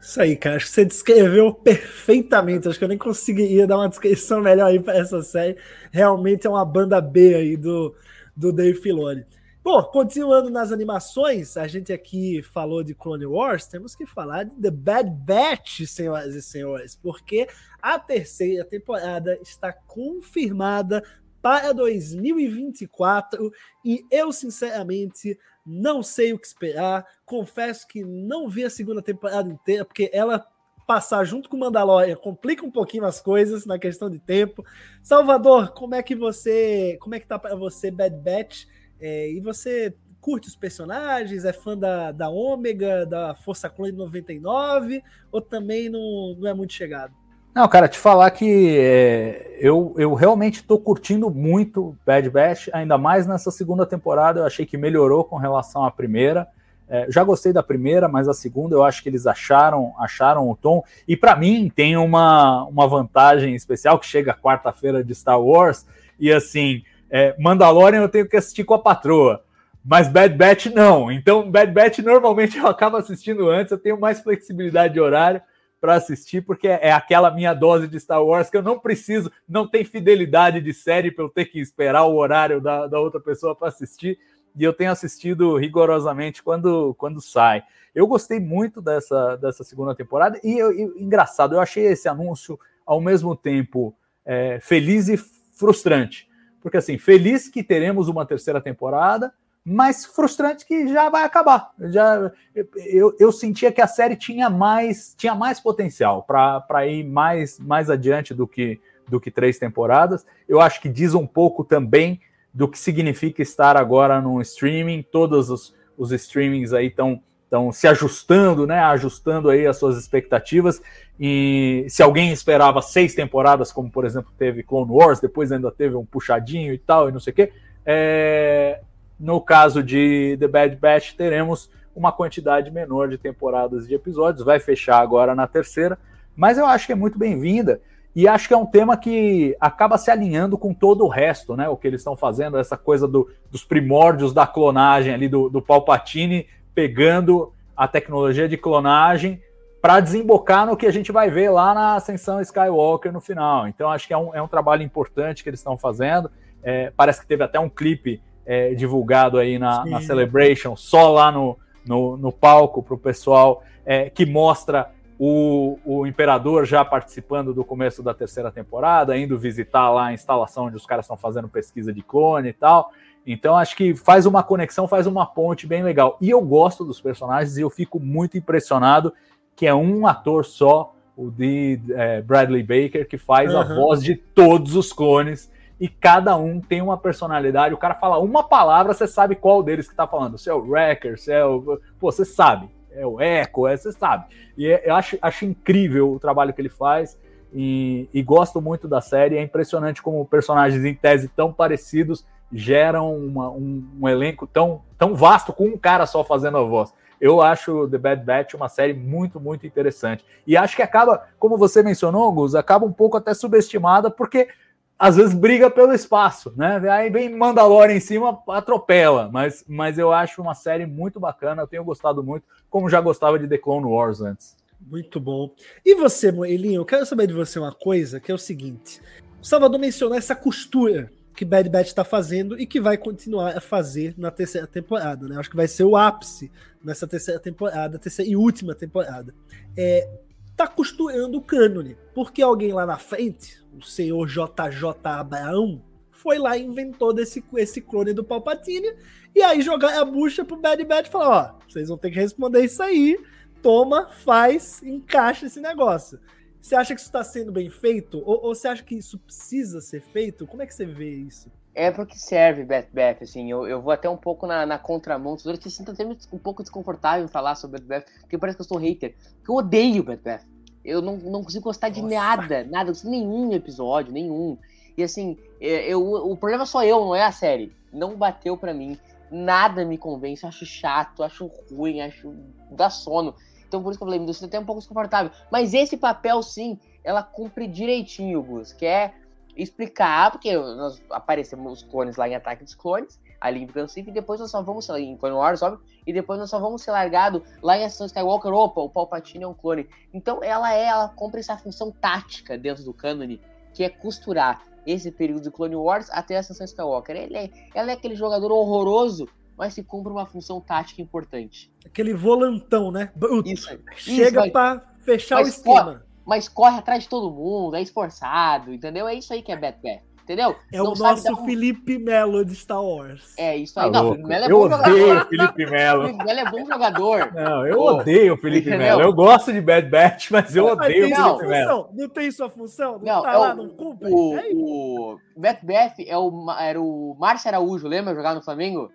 Isso aí, cara. Acho que você descreveu perfeitamente. Acho que eu nem conseguiria dar uma descrição [laughs] melhor aí para essa série. Realmente é uma banda B aí do, do Dave Filoni. Bom, continuando nas animações, a gente aqui falou de Clone Wars, temos que falar de The Bad Batch, senhoras e senhores, porque a terceira temporada está confirmada para 2024 e eu, sinceramente, não sei o que esperar. Confesso que não vi a segunda temporada inteira, porque ela passar junto com Mandalorian complica um pouquinho as coisas na questão de tempo. Salvador, como é que você, como é que tá para você Bad Batch? É, e você curte os personagens, é fã da, da Ômega, da Força Clone 99, ou também não, não é muito chegado? Não, cara, te falar que é, eu, eu realmente estou curtindo muito Bad Batch, ainda mais nessa segunda temporada. Eu achei que melhorou com relação à primeira. É, já gostei da primeira, mas a segunda eu acho que eles acharam acharam o tom. E para mim tem uma, uma vantagem especial que chega quarta-feira de Star Wars. E assim, é, Mandalorian eu tenho que assistir com a patroa, mas Bad Batch não. Então, Bad Batch normalmente eu acabo assistindo antes, eu tenho mais flexibilidade de horário para assistir, porque é aquela minha dose de Star Wars que eu não preciso, não tem fidelidade de série para eu ter que esperar o horário da, da outra pessoa para assistir, e eu tenho assistido rigorosamente quando, quando sai. Eu gostei muito dessa, dessa segunda temporada, e, eu, e engraçado, eu achei esse anúncio ao mesmo tempo é, feliz e frustrante porque assim, feliz que teremos uma terceira temporada, mas frustrante que já vai acabar. Já eu, eu sentia que a série tinha mais tinha mais potencial para ir mais mais adiante do que do que três temporadas. Eu acho que diz um pouco também do que significa estar agora no streaming. Todos os, os streamings aí estão estão se ajustando, né? Ajustando aí as suas expectativas. E se alguém esperava seis temporadas, como por exemplo teve Clone Wars, depois ainda teve um puxadinho e tal, e não sei o quê. É... No caso de The Bad Batch, teremos uma quantidade menor de temporadas de episódios, vai fechar agora na terceira, mas eu acho que é muito bem-vinda. E acho que é um tema que acaba se alinhando com todo o resto, né? O que eles estão fazendo, essa coisa do, dos primórdios da clonagem ali do, do Palpatine pegando a tecnologia de clonagem para desembocar no que a gente vai ver lá na Ascensão Skywalker no final. Então, acho que é um, é um trabalho importante que eles estão fazendo. É, parece que teve até um clipe é, divulgado aí na, na, Celebration, só lá no, no, no palco para o pessoal, é, que mostra o, o Imperador já participando do começo da terceira temporada, indo visitar lá a instalação onde os caras estão fazendo pesquisa de clone e tal. Então acho que faz uma conexão, faz uma ponte bem legal. E eu gosto dos personagens e eu fico muito impressionado que é um ator só, o de é, Bradley Baker, que faz uhum. a voz de todos os clones. e cada um tem uma personalidade. O cara fala uma palavra, você sabe qual deles que tá falando. Se é o Wrecker, se é o. Pô, você sabe. É o Echo, é, você sabe. E é, eu acho, acho incrível o trabalho que ele faz. E, e, gosto muito da série. É impressionante como personagens em tese tão parecidos geram uma, um, um, elenco tão, tão vasto com um cara só fazendo a voz. Eu acho The Bad Batch uma série muito, muito interessante. E acho que acaba, como você mencionou, Gus, acaba um pouco até subestimada, porque às vezes briga pelo espaço, né? Aí vem Mandalorian em cima, atropela. Mas, mas eu acho uma série muito bacana, eu tenho gostado muito, como já gostava de The Clone Wars antes. Muito bom. E você, Moelinho, eu quero saber de você uma coisa, que é o seguinte. O Salvador mencionou essa costura que Bad Batch está fazendo e que vai continuar a fazer na terceira temporada, né? Acho que vai ser o ápice nessa terceira temporada, terceira e última temporada. É, tá costurando o cânone, porque alguém lá na frente, o senhor JJ Abraão, foi lá e inventou desse, esse clone do Palpatine, e aí jogar a bucha pro Bad Batch e falar, ó, vocês vão ter que responder isso aí, toma, faz, encaixa esse negócio. Você acha que isso está sendo bem feito? Ou, ou, você acha que isso precisa ser feito? Como é que você vê isso? É porque serve, Beth Beth, assim, eu, eu vou até um pouco na, na contramão, eu te sinto até um pouco desconfortável em falar sobre Beth Beth, porque parece que eu sou hater, porque eu odeio Beth Beth. Eu não, não consigo gostar de Nossa. nada, nada, nenhum episódio, nenhum. E assim, é, eu, o problema sou eu, não é a série. Não bateu para mim, nada me convence, acho chato, acho ruim, acho. dá sono. Então por isso que eu falei, me deixa até um pouco desconfortável. Mas esse papel, sim, ela cumpre direitinho, Gus, que é explicar, porque nós aparecemos os clones lá em Ataque dos Clones, ali em Gun e depois nós só vamos, em Clone Wars, óbvio, e depois nós só vamos ser largado lá em Ascensão Skywalker, opa, o Palpatine é um clone. Então ela é, ela cumpre essa função tática dentro do cânone, que é costurar esse período do Clone Wars até a Ascensão Skywalker. Ela é, ela é aquele jogador horroroso mas se cumpre uma função tática importante. Aquele volantão, né? Isso. Chega para fechar mas o esquema. Corre, mas corre atrás de todo mundo, é esforçado, entendeu? É isso aí que é Batman. Entendeu? É não o nosso Felipe Melo de Star Wars. É, isso aí. Tá não, Felipe Melo é eu bom odeio jogador. Felipe Melo. Felipe Melo é bom jogador. Não, eu Pô, odeio o Felipe Melo. Eu gosto de Bad Batch, mas eu odeio o Felipe Melo. Não tem sua função? Não, não tá é lá, o, não cumpre? O, é o Bad Batch é o, era o Márcio Araújo, lembra jogar no Flamengo?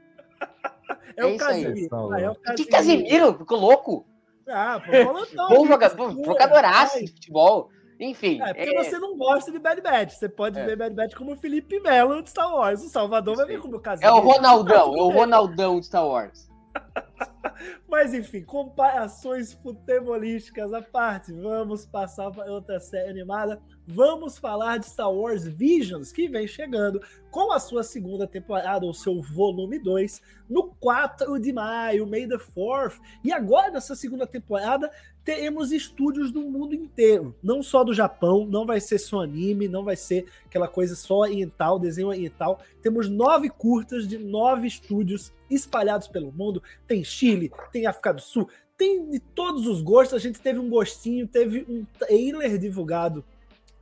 É, é o Casimiro. Ah, é o Casimiro. Que Casimiro? Ficou louco? Ah, pô, Bom jogador, jogadoraço de futebol. Enfim. É porque é... você não gosta de Bad Batch. Você pode é. ver Bad Batch como Felipe Melo de Star Wars. O Salvador vai ver como o Casimiro. É o Ronaldão, é o Ronaldão de Star Wars. [laughs] [laughs] Mas enfim, comparações futebolísticas à parte, vamos passar para outra série animada. Vamos falar de Star Wars Visions, que vem chegando com a sua segunda temporada, ou seu volume 2, no 4 de maio, May the 4th. E agora, nessa segunda temporada, teremos estúdios do mundo inteiro, não só do Japão, não vai ser só anime, não vai ser aquela coisa só oriental, desenho oriental. Temos nove curtas de nove estúdios espalhados pelo mundo. Tem Chile, tem África do Sul, tem de todos os gostos. A gente teve um gostinho, teve um trailer divulgado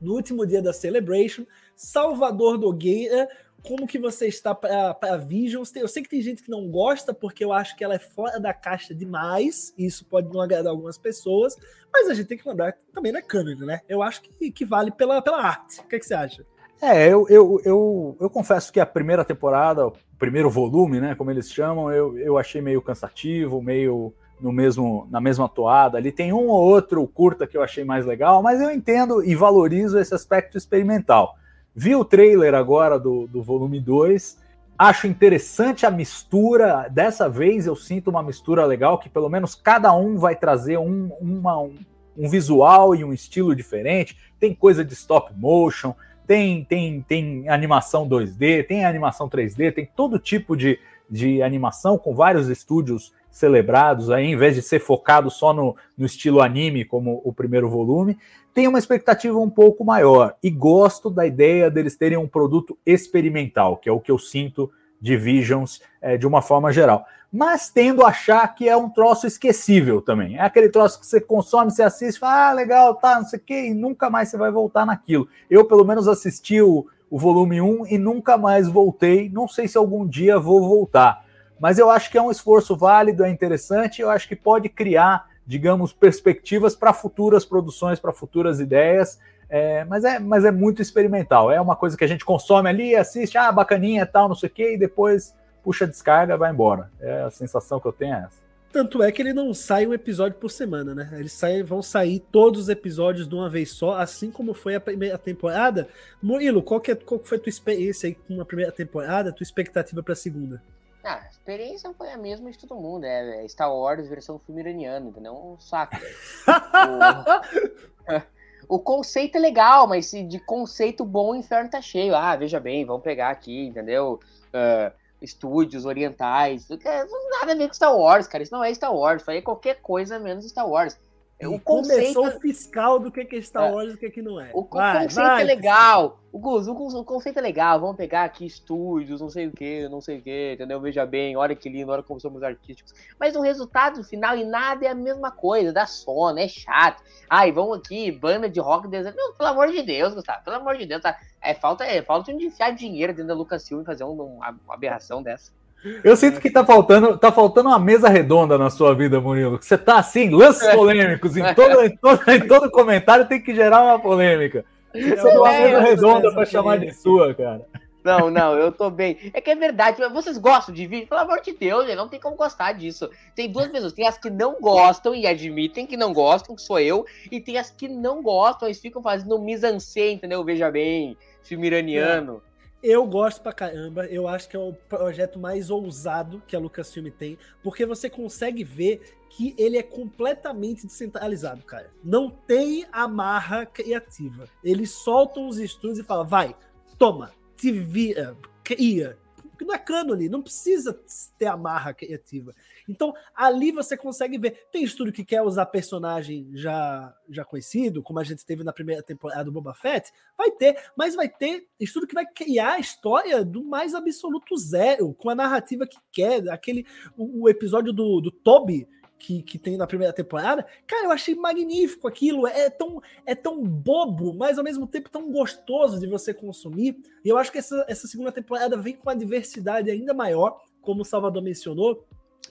no último dia da Celebration. Salvador Nogueira como que você está para Visions. Eu sei que tem gente que não gosta, porque eu acho que ela é fora da caixa demais, e isso pode não agradar algumas pessoas, mas a gente tem que lembrar também não é né? Eu acho que, que vale pela, pela arte. O que, é que você acha? É, eu, eu, eu, eu confesso que a primeira temporada, o primeiro volume, né, como eles chamam, eu, eu achei meio cansativo, meio no mesmo na mesma toada. Ali tem um ou outro curta que eu achei mais legal, mas eu entendo e valorizo esse aspecto experimental. Vi o trailer agora do, do volume 2. Acho interessante a mistura. Dessa vez eu sinto uma mistura legal, que pelo menos cada um vai trazer um, uma, um, um visual e um estilo diferente. Tem coisa de stop motion, tem, tem, tem animação 2D, tem animação 3D, tem todo tipo de, de animação com vários estúdios celebrados aí, em vez de ser focado só no, no estilo anime, como o primeiro volume tenho uma expectativa um pouco maior e gosto da ideia deles terem um produto experimental, que é o que eu sinto de Visions é, de uma forma geral. Mas tendo a achar que é um troço esquecível também. É aquele troço que você consome, você assiste, fala, ah, legal, tá, não sei o quê, e nunca mais você vai voltar naquilo. Eu, pelo menos, assisti o, o volume 1 e nunca mais voltei. Não sei se algum dia vou voltar. Mas eu acho que é um esforço válido, é interessante, eu acho que pode criar digamos, perspectivas para futuras produções, para futuras ideias. É, mas, é, mas é muito experimental. É uma coisa que a gente consome ali, assiste, ah, bacaninha tal, não sei o quê, e depois puxa descarga vai embora. É a sensação que eu tenho é essa. Tanto é que ele não sai um episódio por semana, né? Eles saem, vão sair todos os episódios de uma vez só, assim como foi a primeira temporada. Murilo, qual, que é, qual foi a tua experiência aí com a primeira temporada, tua expectativa para a segunda? Ah, a experiência foi a mesma de todo mundo. É, é Star Wars versão filme iraniano, entendeu? Um saco. [laughs] o, [laughs] o, conceito é legal, mas de conceito bom o inferno tá cheio. Ah, veja bem, vamos pegar aqui, entendeu? Uh, estúdios orientais. Nada a ver com Star Wars, cara. Isso não é Star Wars. Isso aí é qualquer coisa menos Star Wars. O conceito... Começou o fiscal do que é Star é. Wars e o que, é que não é. O, vai, conceito vai, é legal. O, Gus, o, conceito é legal. Vamos pegar aqui estúdios, não sei o que, não sei o que, entendeu? Veja bem, olha que lindo, olha como somos artísticos. Mas o resultado final e nada é a mesma coisa. Dá sono, é chato. Ai, vamos aqui, banda de rock. Desenho. Não, pelo amor de Deus, Gustavo. Pelo amor de Deus. Tá? É falta, é falta de enfiar dinheiro dentro da Lucasfilm e fazer um, uma aberração dessa. Eu sinto que tá faltando, tá faltando uma mesa redonda na sua vida, Murilo. Você tá assim, lances é. polêmicos. Em todo, em, todo, em todo comentário tem que gerar uma polêmica. Você é uma mesa redonda para chamar de sua, cara. Não, não, eu tô bem. É que é verdade. Vocês gostam de vídeo? Pelo amor de Deus, não tem como gostar disso. Tem duas pessoas. Tem as que não gostam e admitem que não gostam, que sou eu. E tem as que não gostam, eles ficam fazendo mise-en-scène, entendeu? Veja bem, filme iraniano. Eu gosto pra caramba, eu acho que é o projeto mais ousado que a Lucasfilm tem, porque você consegue ver que ele é completamente descentralizado, cara. Não tem amarra criativa. Eles soltam os estudos e falam, vai, toma, te vira, cria. Porque não é cânone, não precisa ter amarra criativa. Então, ali você consegue ver. Tem estúdio que quer usar personagem já, já conhecido, como a gente teve na primeira temporada do Boba Fett, vai ter, mas vai ter estúdio que vai criar a história do mais absoluto zero, com a narrativa que quer. Aquele o, o episódio do, do Toby. Que, que tem na primeira temporada, cara, eu achei magnífico aquilo. É tão, é tão bobo, mas ao mesmo tempo tão gostoso de você consumir. E eu acho que essa, essa segunda temporada vem com uma diversidade ainda maior, como o Salvador mencionou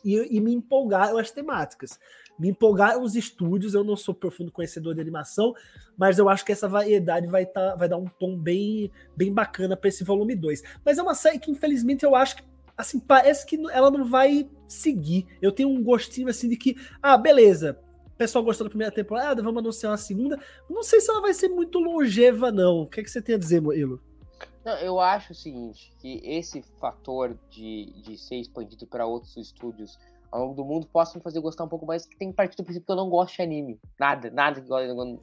e, e me empolgaram as temáticas. Me empolgaram os estúdios, eu não sou profundo conhecedor de animação, mas eu acho que essa variedade vai, tá, vai dar um tom bem, bem bacana para esse volume 2. Mas é uma série que, infelizmente, eu acho que assim, parece que ela não vai seguir. Eu tenho um gostinho assim de que, ah, beleza, o pessoal gostou da primeira temporada, vamos anunciar uma segunda. Não sei se ela vai ser muito longeva, não. O que, é que você tem a dizer, Moilo? Não, eu acho o seguinte, que esse fator de, de ser expandido para outros estúdios ao longo do mundo possa me fazer gostar um pouco mais, que tem parte do princípio que eu não gosto de anime. Nada, nada que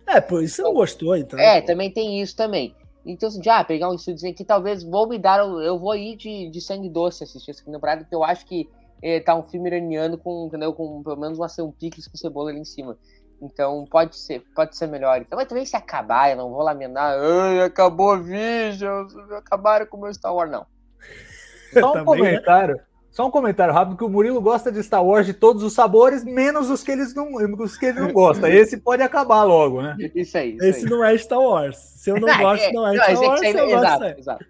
É, por isso você não gostou, então. É, também tem isso também. Então, assim, já pegar um estúdio que talvez vou me dar. Eu vou ir de, de sangue doce assistir essa temporada, porque eu acho que é, tá um filme iraniano com, entendeu, com pelo menos uma, um picles com cebola ali em cima. Então pode ser, pode ser melhor. Então, mas também se acabar, eu não vou lamentar. Ai, acabou Vision, acabaram com o meu Star Wars, não. [laughs] Só um também, né? comentário. Né? Só um comentário rápido que o Murilo gosta de Star Wars de todos os sabores, menos os que eles não, os que ele não gosta. Esse pode acabar logo, né? Isso aí. Isso esse aí. não é Star Wars. Se eu não gosto, não é, Star Wars. exato, exato.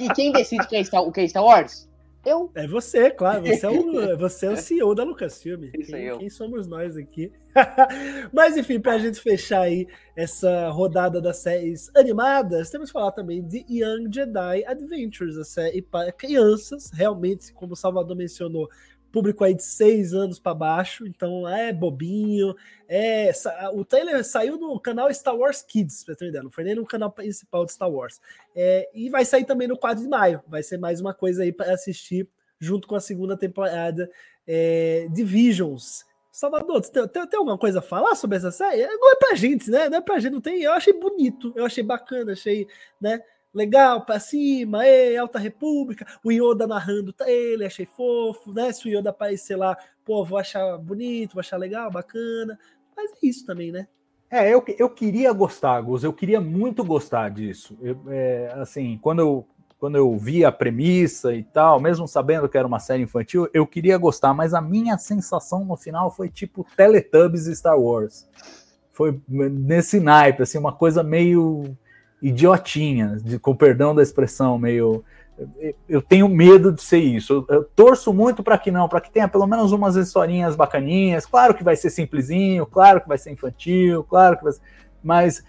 E quem decide quem é Star, o que é Star Wars? Eu. É você, claro. Você é o, você é o CEO da Lucasfilm. Quem, quem somos nós aqui? [laughs] Mas enfim, para a gente fechar aí essa rodada das séries animadas, temos que falar também de Young Jedi Adventures, a série para crianças, realmente, como o Salvador mencionou, público aí de seis anos para baixo, então é bobinho. É, o trailer saiu no canal Star Wars Kids, pra ter ideia, não foi nem no canal principal de Star Wars. É, e vai sair também no 4 de maio, vai ser mais uma coisa aí para assistir junto com a segunda temporada é, de Visions. Salvador, tem, tem, tem, alguma coisa a falar sobre essa série? Não é pra gente, né? Não é pra gente, não tem. Eu achei bonito, eu achei bacana, achei, né? legal pra cima, ei, Alta República, o Yoda narrando tá ele, achei fofo, né? Se o Yoda aparecer lá, pô, vou achar bonito, vou achar legal, bacana. Mas é isso também, né? É, eu, eu queria gostar, Gus, eu queria muito gostar disso. Eu, é, assim, quando eu, quando eu vi a premissa e tal, mesmo sabendo que era uma série infantil, eu queria gostar, mas a minha sensação no final foi tipo Teletubbies Star Wars. Foi nesse naipe, assim, uma coisa meio idiotinha, de, com perdão da expressão, meio. Eu tenho medo de ser isso. Eu, eu torço muito para que não, para que tenha pelo menos umas historinhas bacaninhas. Claro que vai ser simplesinho, claro que vai ser infantil, claro que vai ser. Mas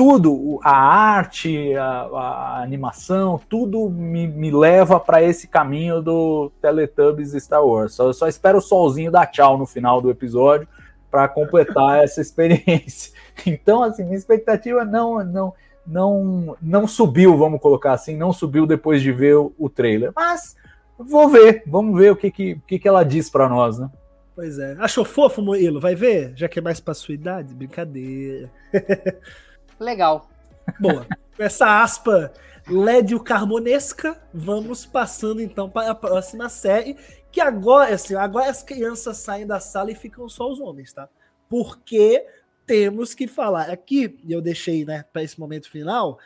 tudo, a arte, a, a animação, tudo me, me leva para esse caminho do Teletubbies Star Wars. Só, só espero o solzinho dar tchau no final do episódio para completar [laughs] essa experiência. Então, assim, minha expectativa não, não, não, não subiu, vamos colocar assim, não subiu depois de ver o, o trailer. Mas vou ver, vamos ver o que, que, que, que ela diz para nós, né? Pois é. Achou fofo, Moilo? Vai ver? Já que é mais pra sua idade? Brincadeira. [laughs] Legal. Boa. Essa aspa lédio carmonesca, vamos passando então para a próxima série, que agora, assim, agora as crianças saem da sala e ficam só os homens, tá? Porque temos que falar aqui, e eu deixei, né, para esse momento final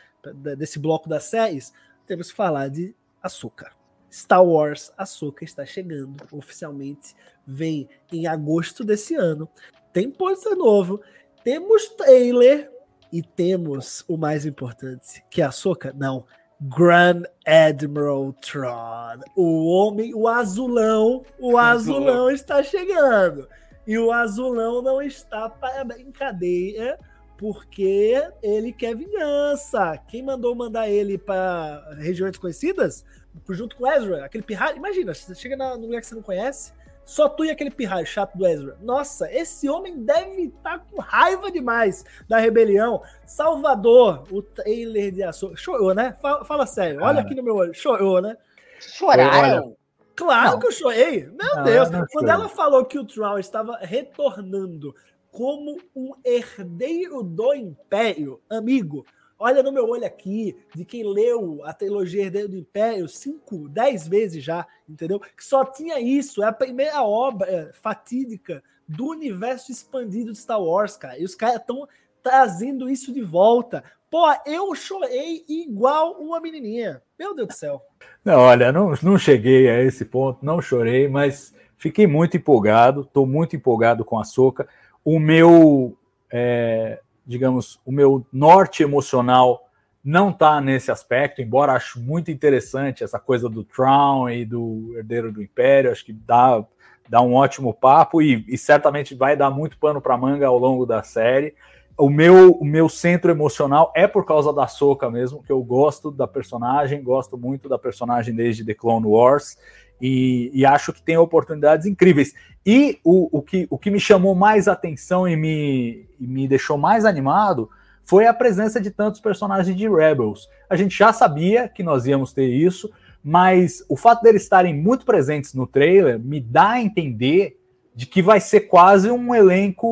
desse bloco das séries, temos que falar de açúcar. Star Wars Açúcar está chegando oficialmente, vem em agosto desse ano. Tem pôster novo, temos trailer e temos o mais importante, que é a Soca? Não. Grand Admiral Tron. O homem, o azulão, o azulão está chegando. E o azulão não está para brincadeira, porque ele quer vingança. Quem mandou mandar ele para regiões desconhecidas? Junto com Ezra, aquele pirralho. Imagina, você chega no lugar que você não conhece, só tu e aquele pirraio chato do Ezra. Nossa, esse homem deve estar tá com raiva demais da rebelião. Salvador, o trailer de açúcar. Chorou, né? Fala, fala sério. Olha aqui no meu olho. Chorou, né? Choraram? Claro não. que eu chorei. Meu não, Deus. Não Quando ela falou que o Troll estava retornando como um herdeiro do Império, amigo, Olha no meu olho aqui, de quem leu a trilogia Herdeiro do Império cinco, dez vezes já, entendeu? Que só tinha isso, é a primeira obra é, fatídica do universo expandido de Star Wars, cara. E os caras estão trazendo isso de volta. Pô, eu chorei igual uma menininha. Meu Deus do céu. Não, olha, não, não cheguei a esse ponto, não chorei, mas fiquei muito empolgado, estou muito empolgado com a Soca. O meu é, digamos, o meu norte emocional não está nesse aspecto, embora acho muito interessante essa coisa do Tron e do Herdeiro do Império, acho que dá, dá um ótimo papo e, e certamente vai dar muito pano para manga ao longo da série. O meu, o meu centro emocional é por causa da Soca mesmo, que eu gosto da personagem, gosto muito da personagem desde The Clone Wars e, e acho que tem oportunidades incríveis. E o, o, que, o que me chamou mais atenção e me, e me deixou mais animado foi a presença de tantos personagens de Rebels. A gente já sabia que nós íamos ter isso, mas o fato deles estarem muito presentes no trailer me dá a entender de que vai ser quase um elenco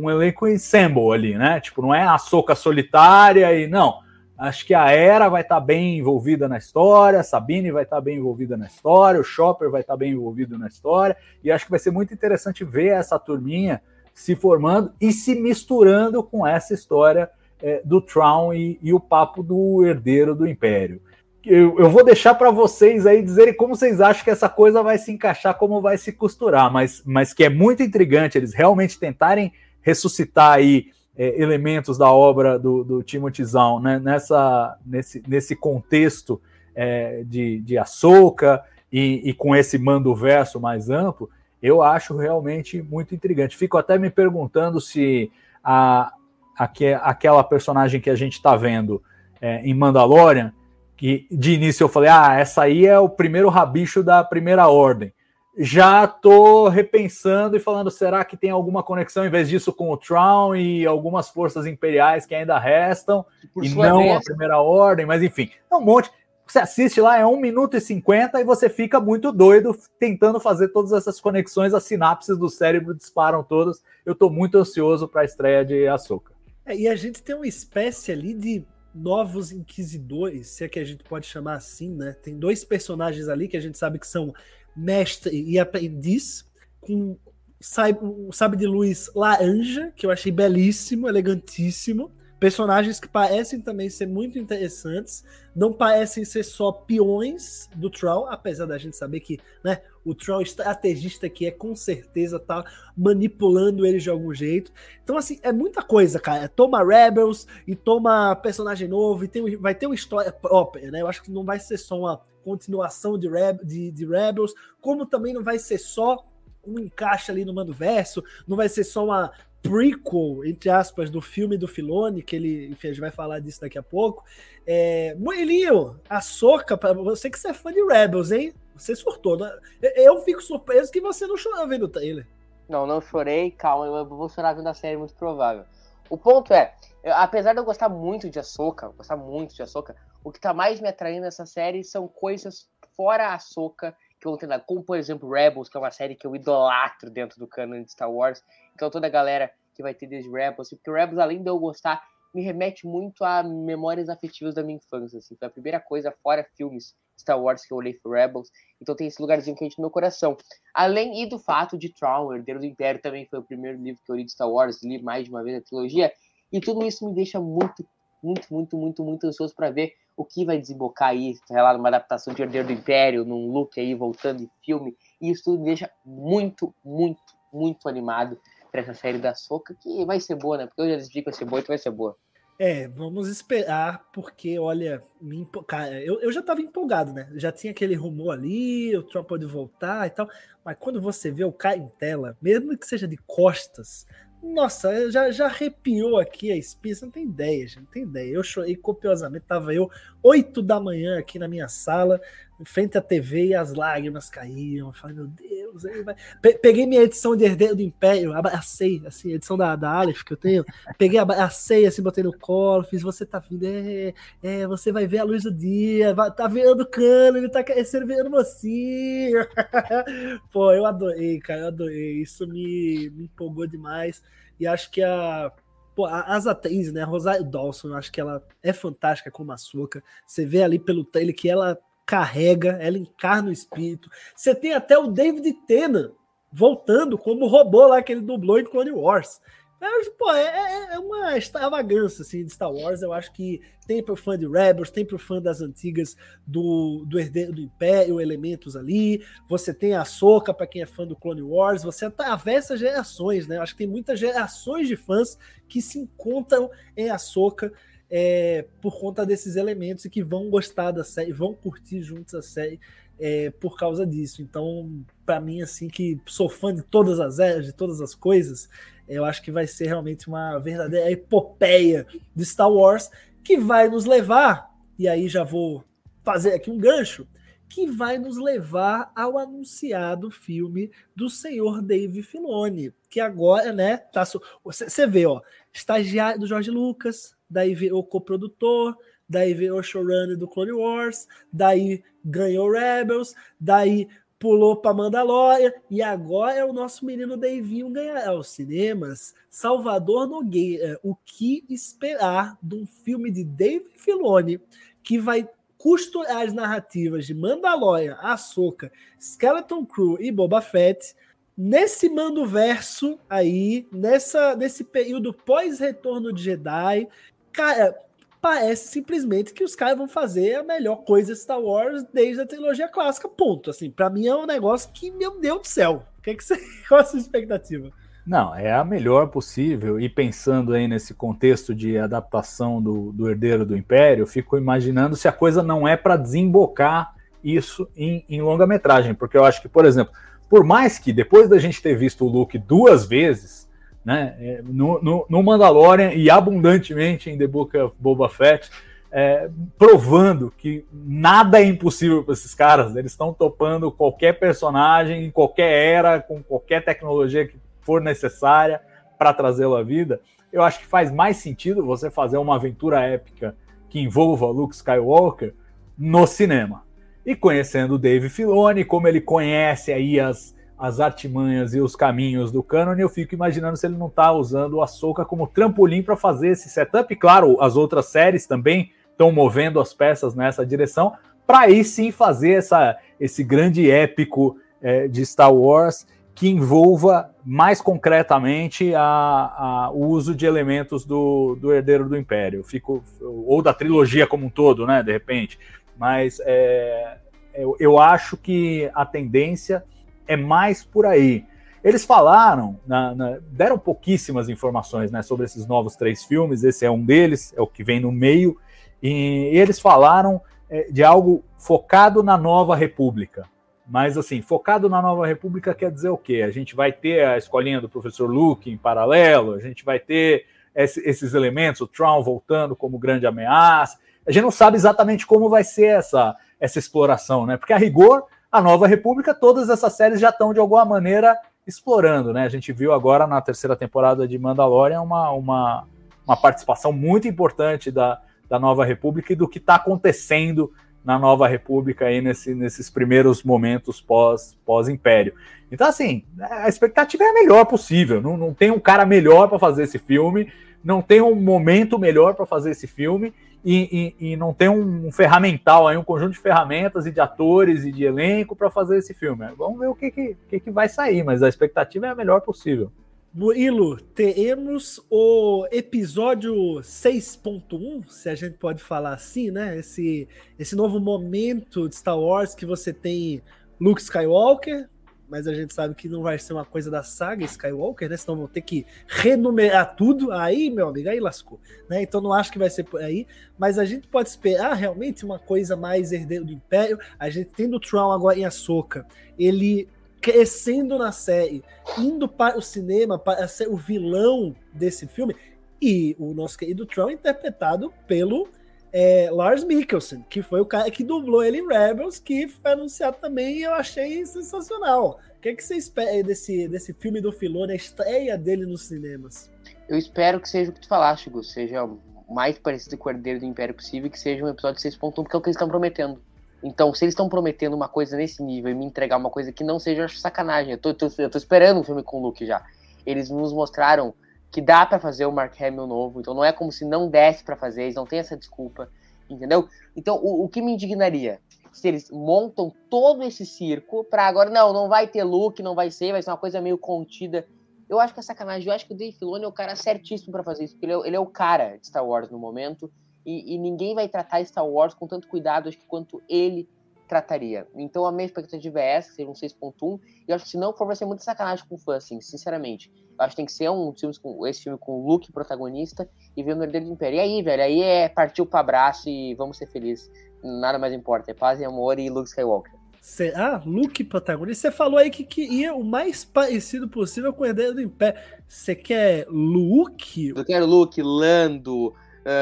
um elenco ensemble ali, né? Tipo, não é a soca solitária e não. Acho que a Era vai estar tá bem envolvida na história, a Sabine vai estar tá bem envolvida na história, o Chopper vai estar tá bem envolvido na história, e acho que vai ser muito interessante ver essa turminha se formando e se misturando com essa história é, do Tron e, e, o papo do herdeiro do Império. Eu, eu vou deixar para vocês aí dizerem como vocês acham que essa coisa vai se encaixar, como vai se costurar, mas, mas que é muito intrigante eles realmente tentarem ressuscitar aí é, elementos da obra do, do Timothy Zahn né, nessa, nesse, nesse contexto é, de, de Ahsoka e, e, com esse mando verso mais amplo, eu acho realmente muito intrigante. Fico até me perguntando se a, a aquela personagem que a gente está vendo é, em Mandalorian, que de início eu falei, ah, essa aí é o primeiro rabicho da primeira ordem já tô repensando e falando, será que tem alguma conexão em vez disso com o Tron e algumas forças imperiais que ainda restam e não vez... a primeira ordem, mas enfim, é um monte. Você assiste lá, é 1 minuto e 50 e você fica muito doido tentando fazer todas essas conexões, as sinapses do cérebro disparam todas. Eu tô muito ansioso para a estreia de Ahsoka. É, e a gente tem uma espécie ali de novos inquisidores, se é que a gente pode chamar assim, né? Tem dois personagens ali que a gente sabe que são mestre e aprendiz, com o sabe de luz laranja, que eu achei belíssimo, elegantíssimo. Personagens que parecem também ser muito interessantes, não parecem ser só peões do Troll, apesar da gente saber que né, o Troll estrategista que é com certeza tá manipulando eles de algum jeito. Então, assim, é muita coisa, cara. Toma Rebels e toma personagem novo, e tem, vai ter uma história própria, né? Eu acho que não vai ser só uma continuação de, Reb, de, de Rebels, como também não vai ser só um encaixe ali no Mando Verso, não vai ser só uma prequel, entre aspas, do filme do Filone, que ele, enfim, a gente vai falar disso daqui a pouco. É, Moelinho, a soca, para você que você é fã de Rebels, hein? Você surtou. Né? Eu fico surpreso que você não chorou vendo o trailer. Não, não chorei, calma, eu vou chorar vendo a série, muito provável. O ponto é, eu, apesar de eu gostar muito de Ahsoka, gostar muito de Ahsoka, o que tá mais me atraindo nessa série são coisas fora Ahsoka que vão ter como por exemplo Rebels, que é uma série que eu idolatro dentro do canon de Star Wars. Então toda a galera que vai ter desde Rebels, porque Rebels, além de eu gostar, me remete muito a memórias afetivas da minha infância. Assim. Foi a primeira coisa, fora filmes Star Wars, que eu olhei foi Rebels. Então tem esse lugarzinho quente no meu coração. Além e do fato de Tron, Herdeiro do Império, também foi o primeiro livro que eu li de Star Wars, li mais de uma vez a trilogia. E tudo isso me deixa muito, muito, muito, muito, muito ansioso para ver o que vai desembocar aí, sei lá, numa adaptação de Herdeiro do Império, num look aí voltando em filme. E isso tudo me deixa muito, muito, muito animado para essa série da Soca, que vai ser boa, né? Porque eu já decidi que vai ser boa, então vai ser boa. É, vamos esperar, porque, olha, me cara, eu, eu já estava empolgado, né? Já tinha aquele rumor ali, o Trump pode voltar e tal, mas quando você vê o cara em tela, mesmo que seja de costas, nossa, já, já arrepiou aqui a espinha, não tem ideia, gente, não tem ideia. Eu chorei copiosamente, tava eu 8 da manhã aqui na minha sala, frente à TV e as lágrimas caíam. Eu falei, meu Deus, aí vai. Peguei minha edição de Herdeiro do Império, abracei, assim, a edição da, da Aleph que eu tenho, peguei, abracei, assim, botei no colo, fiz, você tá vindo, é, é você vai ver a luz do dia, vai, tá vendo o cano, ele tá crescendo, vendo mocinho. [laughs] Pô, eu adorei, cara, eu adorei, isso me, me empolgou demais. E acho que a. Pô, as atrizes, né? A Rosário Dawson, eu acho que ela é fantástica como açúcar. Você vê ali pelo trailer que ela carrega, ela encarna o espírito. Você tem até o David Tennant voltando como robô lá que ele dublou em Clone Wars. É, pô, é, é, uma extravagância assim, de Star Wars. Eu acho que tem pro fã de Rebels, tem pro fã das antigas do, do Herdeiro do Império, elementos ali. Você tem a Soca para quem é fã do Clone Wars. Você atravessa gerações, né? Eu acho que tem muitas gerações de fãs que se encontram em Ahsoka é, por conta desses elementos e que vão gostar da série, vão curtir juntos a série é, por causa disso. Então, para mim, assim, que sou fã de todas as eras, de todas as coisas, eu acho que vai ser realmente uma verdadeira epopeia de Star Wars que vai nos levar, e aí já vou fazer aqui um gancho, que vai nos levar ao anunciado filme do senhor Dave Filoni, que agora, né, tá você vê, ó, estagiário do Jorge Lucas, daí virou coprodutor, daí virou showrunner do Clone Wars, daí ganhou Rebels, daí pulou para Mandalorian e agora é o nosso menino Davinho ganhar aos cinemas. Salvador Nogueira, o que esperar de um filme de Dave Filoni que vai costurar as narrativas de Mandalorian, Ahsoka, Skeleton Crew e Boba Fett nesse mando verso aí, nessa nesse período pós-retorno de Jedi, cara, parece simplesmente que os caras vão fazer a melhor coisa Star Wars desde a trilogia clássica, ponto. Assim, para mim é um negócio que, meu Deus do céu, que, é que você, [laughs] qual a sua expectativa? Não, é a melhor possível. E pensando aí nesse contexto de adaptação do, do Herdeiro do Império, fico imaginando se a coisa não é para desembocar isso em, em longa-metragem. Porque eu acho que, por exemplo, por mais que depois da gente ter visto o Luke duas vezes, né? É, no, no, no, Mandalorian e abundantemente em The Book of Boba Fett, é, provando que nada é impossível para esses caras. Eles estão topando qualquer personagem, em qualquer era, com qualquer tecnologia que for necessária para trazê-lo à vida. Eu acho que faz mais sentido você fazer uma aventura épica que envolva Luke Skywalker no cinema. E conhecendo o Dave Filoni, como ele conhece aí as, as artimanhas e os caminhos do canon, eu fico imaginando se ele não está usando o Ahsoka como trampolim para fazer esse setup. Claro, as outras séries também estão movendo as peças nessa direção, para aí sim fazer essa, esse grande épico é, de Star Wars que envolva mais concretamente a, a, o uso de elementos do, do Herdeiro do Império, fico, ou da trilogia como um todo, né, de repente. Mas é, eu, eu acho que a tendência é mais por aí. Eles falaram, na, na, deram pouquíssimas informações né, sobre esses novos três filmes, esse é um deles, é o que vem no meio, e, e eles falaram é, de algo focado na nova república, Mas, assim, focado na Nova República quer dizer o quê? A gente vai ter a escolinha do professor Luke em paralelo, a gente vai ter esse, esses elementos, o Tron voltando como grande ameaça. A gente não sabe exatamente como vai ser essa, essa exploração, né? Porque, a rigor, a Nova República, todas essas séries já estão, de alguma maneira, explorando, né? A gente viu agora na terceira temporada de Mandalorian uma, uma, uma participação muito importante da, da Nova República e do que está acontecendo na Nova República aí nesse, nesses primeiros momentos pós, pós-império. Então, assim, a expectativa é a melhor possível. Não, não tem um cara melhor para fazer esse filme, não tem um momento melhor para fazer esse filme, e, e, e, não tem um ferramental aí, um conjunto de ferramentas e de atores e de elenco para fazer esse filme. Vamos ver o que, que, que, que vai sair, mas a expectativa é a melhor possível. Murilo, teremos o episódio 6.1, se a gente pode falar assim, né? Esse, esse novo momento de Star Wars que você tem Luke Skywalker, mas a gente sabe que não vai ser uma coisa da saga Skywalker, né? Senão vão ter que renumerar tudo. Aí, meu amigo, aí lascou. Né? Então não acho que vai ser por aí. Mas a gente pode esperar realmente uma coisa mais herdeiro do Império. A gente tendo o Tron agora em Ahsoka, ele crescendo na série, indo para o cinema para ser o vilão desse filme, e o nosso querido Tron interpretado pelo é, Lars Mikkelsen, que foi o cara que dublou ele em Rebels, que foi anunciado também e eu achei sensacional. O que, é que você espera desse, desse filme do Filone, a estreia dele nos cinemas? Eu espero que seja o que tu falaste, Gus, seja o mais parecido com o Herdeiro do Império possível que seja um episódio 6.1, porque é o que eles estão prometendo. Então, se eles estão prometendo uma coisa nesse nível e me entregar uma coisa que não seja, eu acho sacanagem. Eu tô, tô, eu tô esperando um filme com o Luke já. Eles nos mostraram que dá para fazer o Mark Hamill novo, então não é como se não desse para fazer, eles não tem essa desculpa, entendeu? Então, o, o que me indignaria? Se eles montam todo esse circo para agora, não, não vai ter Luke, não vai ser, vai ser uma coisa meio contida. Eu acho que é sacanagem. Eu acho que o Dave Filoni é o cara certíssimo para fazer isso, porque ele é, ele é o cara de Star Wars no momento e, e, ninguém vai tratar Star Wars com tanto cuidado acho que quanto ele trataria. Então a minha expectativa é essa, seja um 6.1, e acho que se não for, vai ser muito sacanagem com o fã, assim, sinceramente. Eu acho que tem que ser um filme com esse filme com o Luke protagonista e ver o Herdeiro do Império. E aí, velho, aí é partiu para abraço e vamos ser felizes. Nada mais importa, é paz e amor e Luke Skywalker. Cê, ah, Luke protagonista. Você falou aí que, que ia o mais parecido possível com o Herdeiro do Império. Você quer Luke? Eu quero Luke, Lando,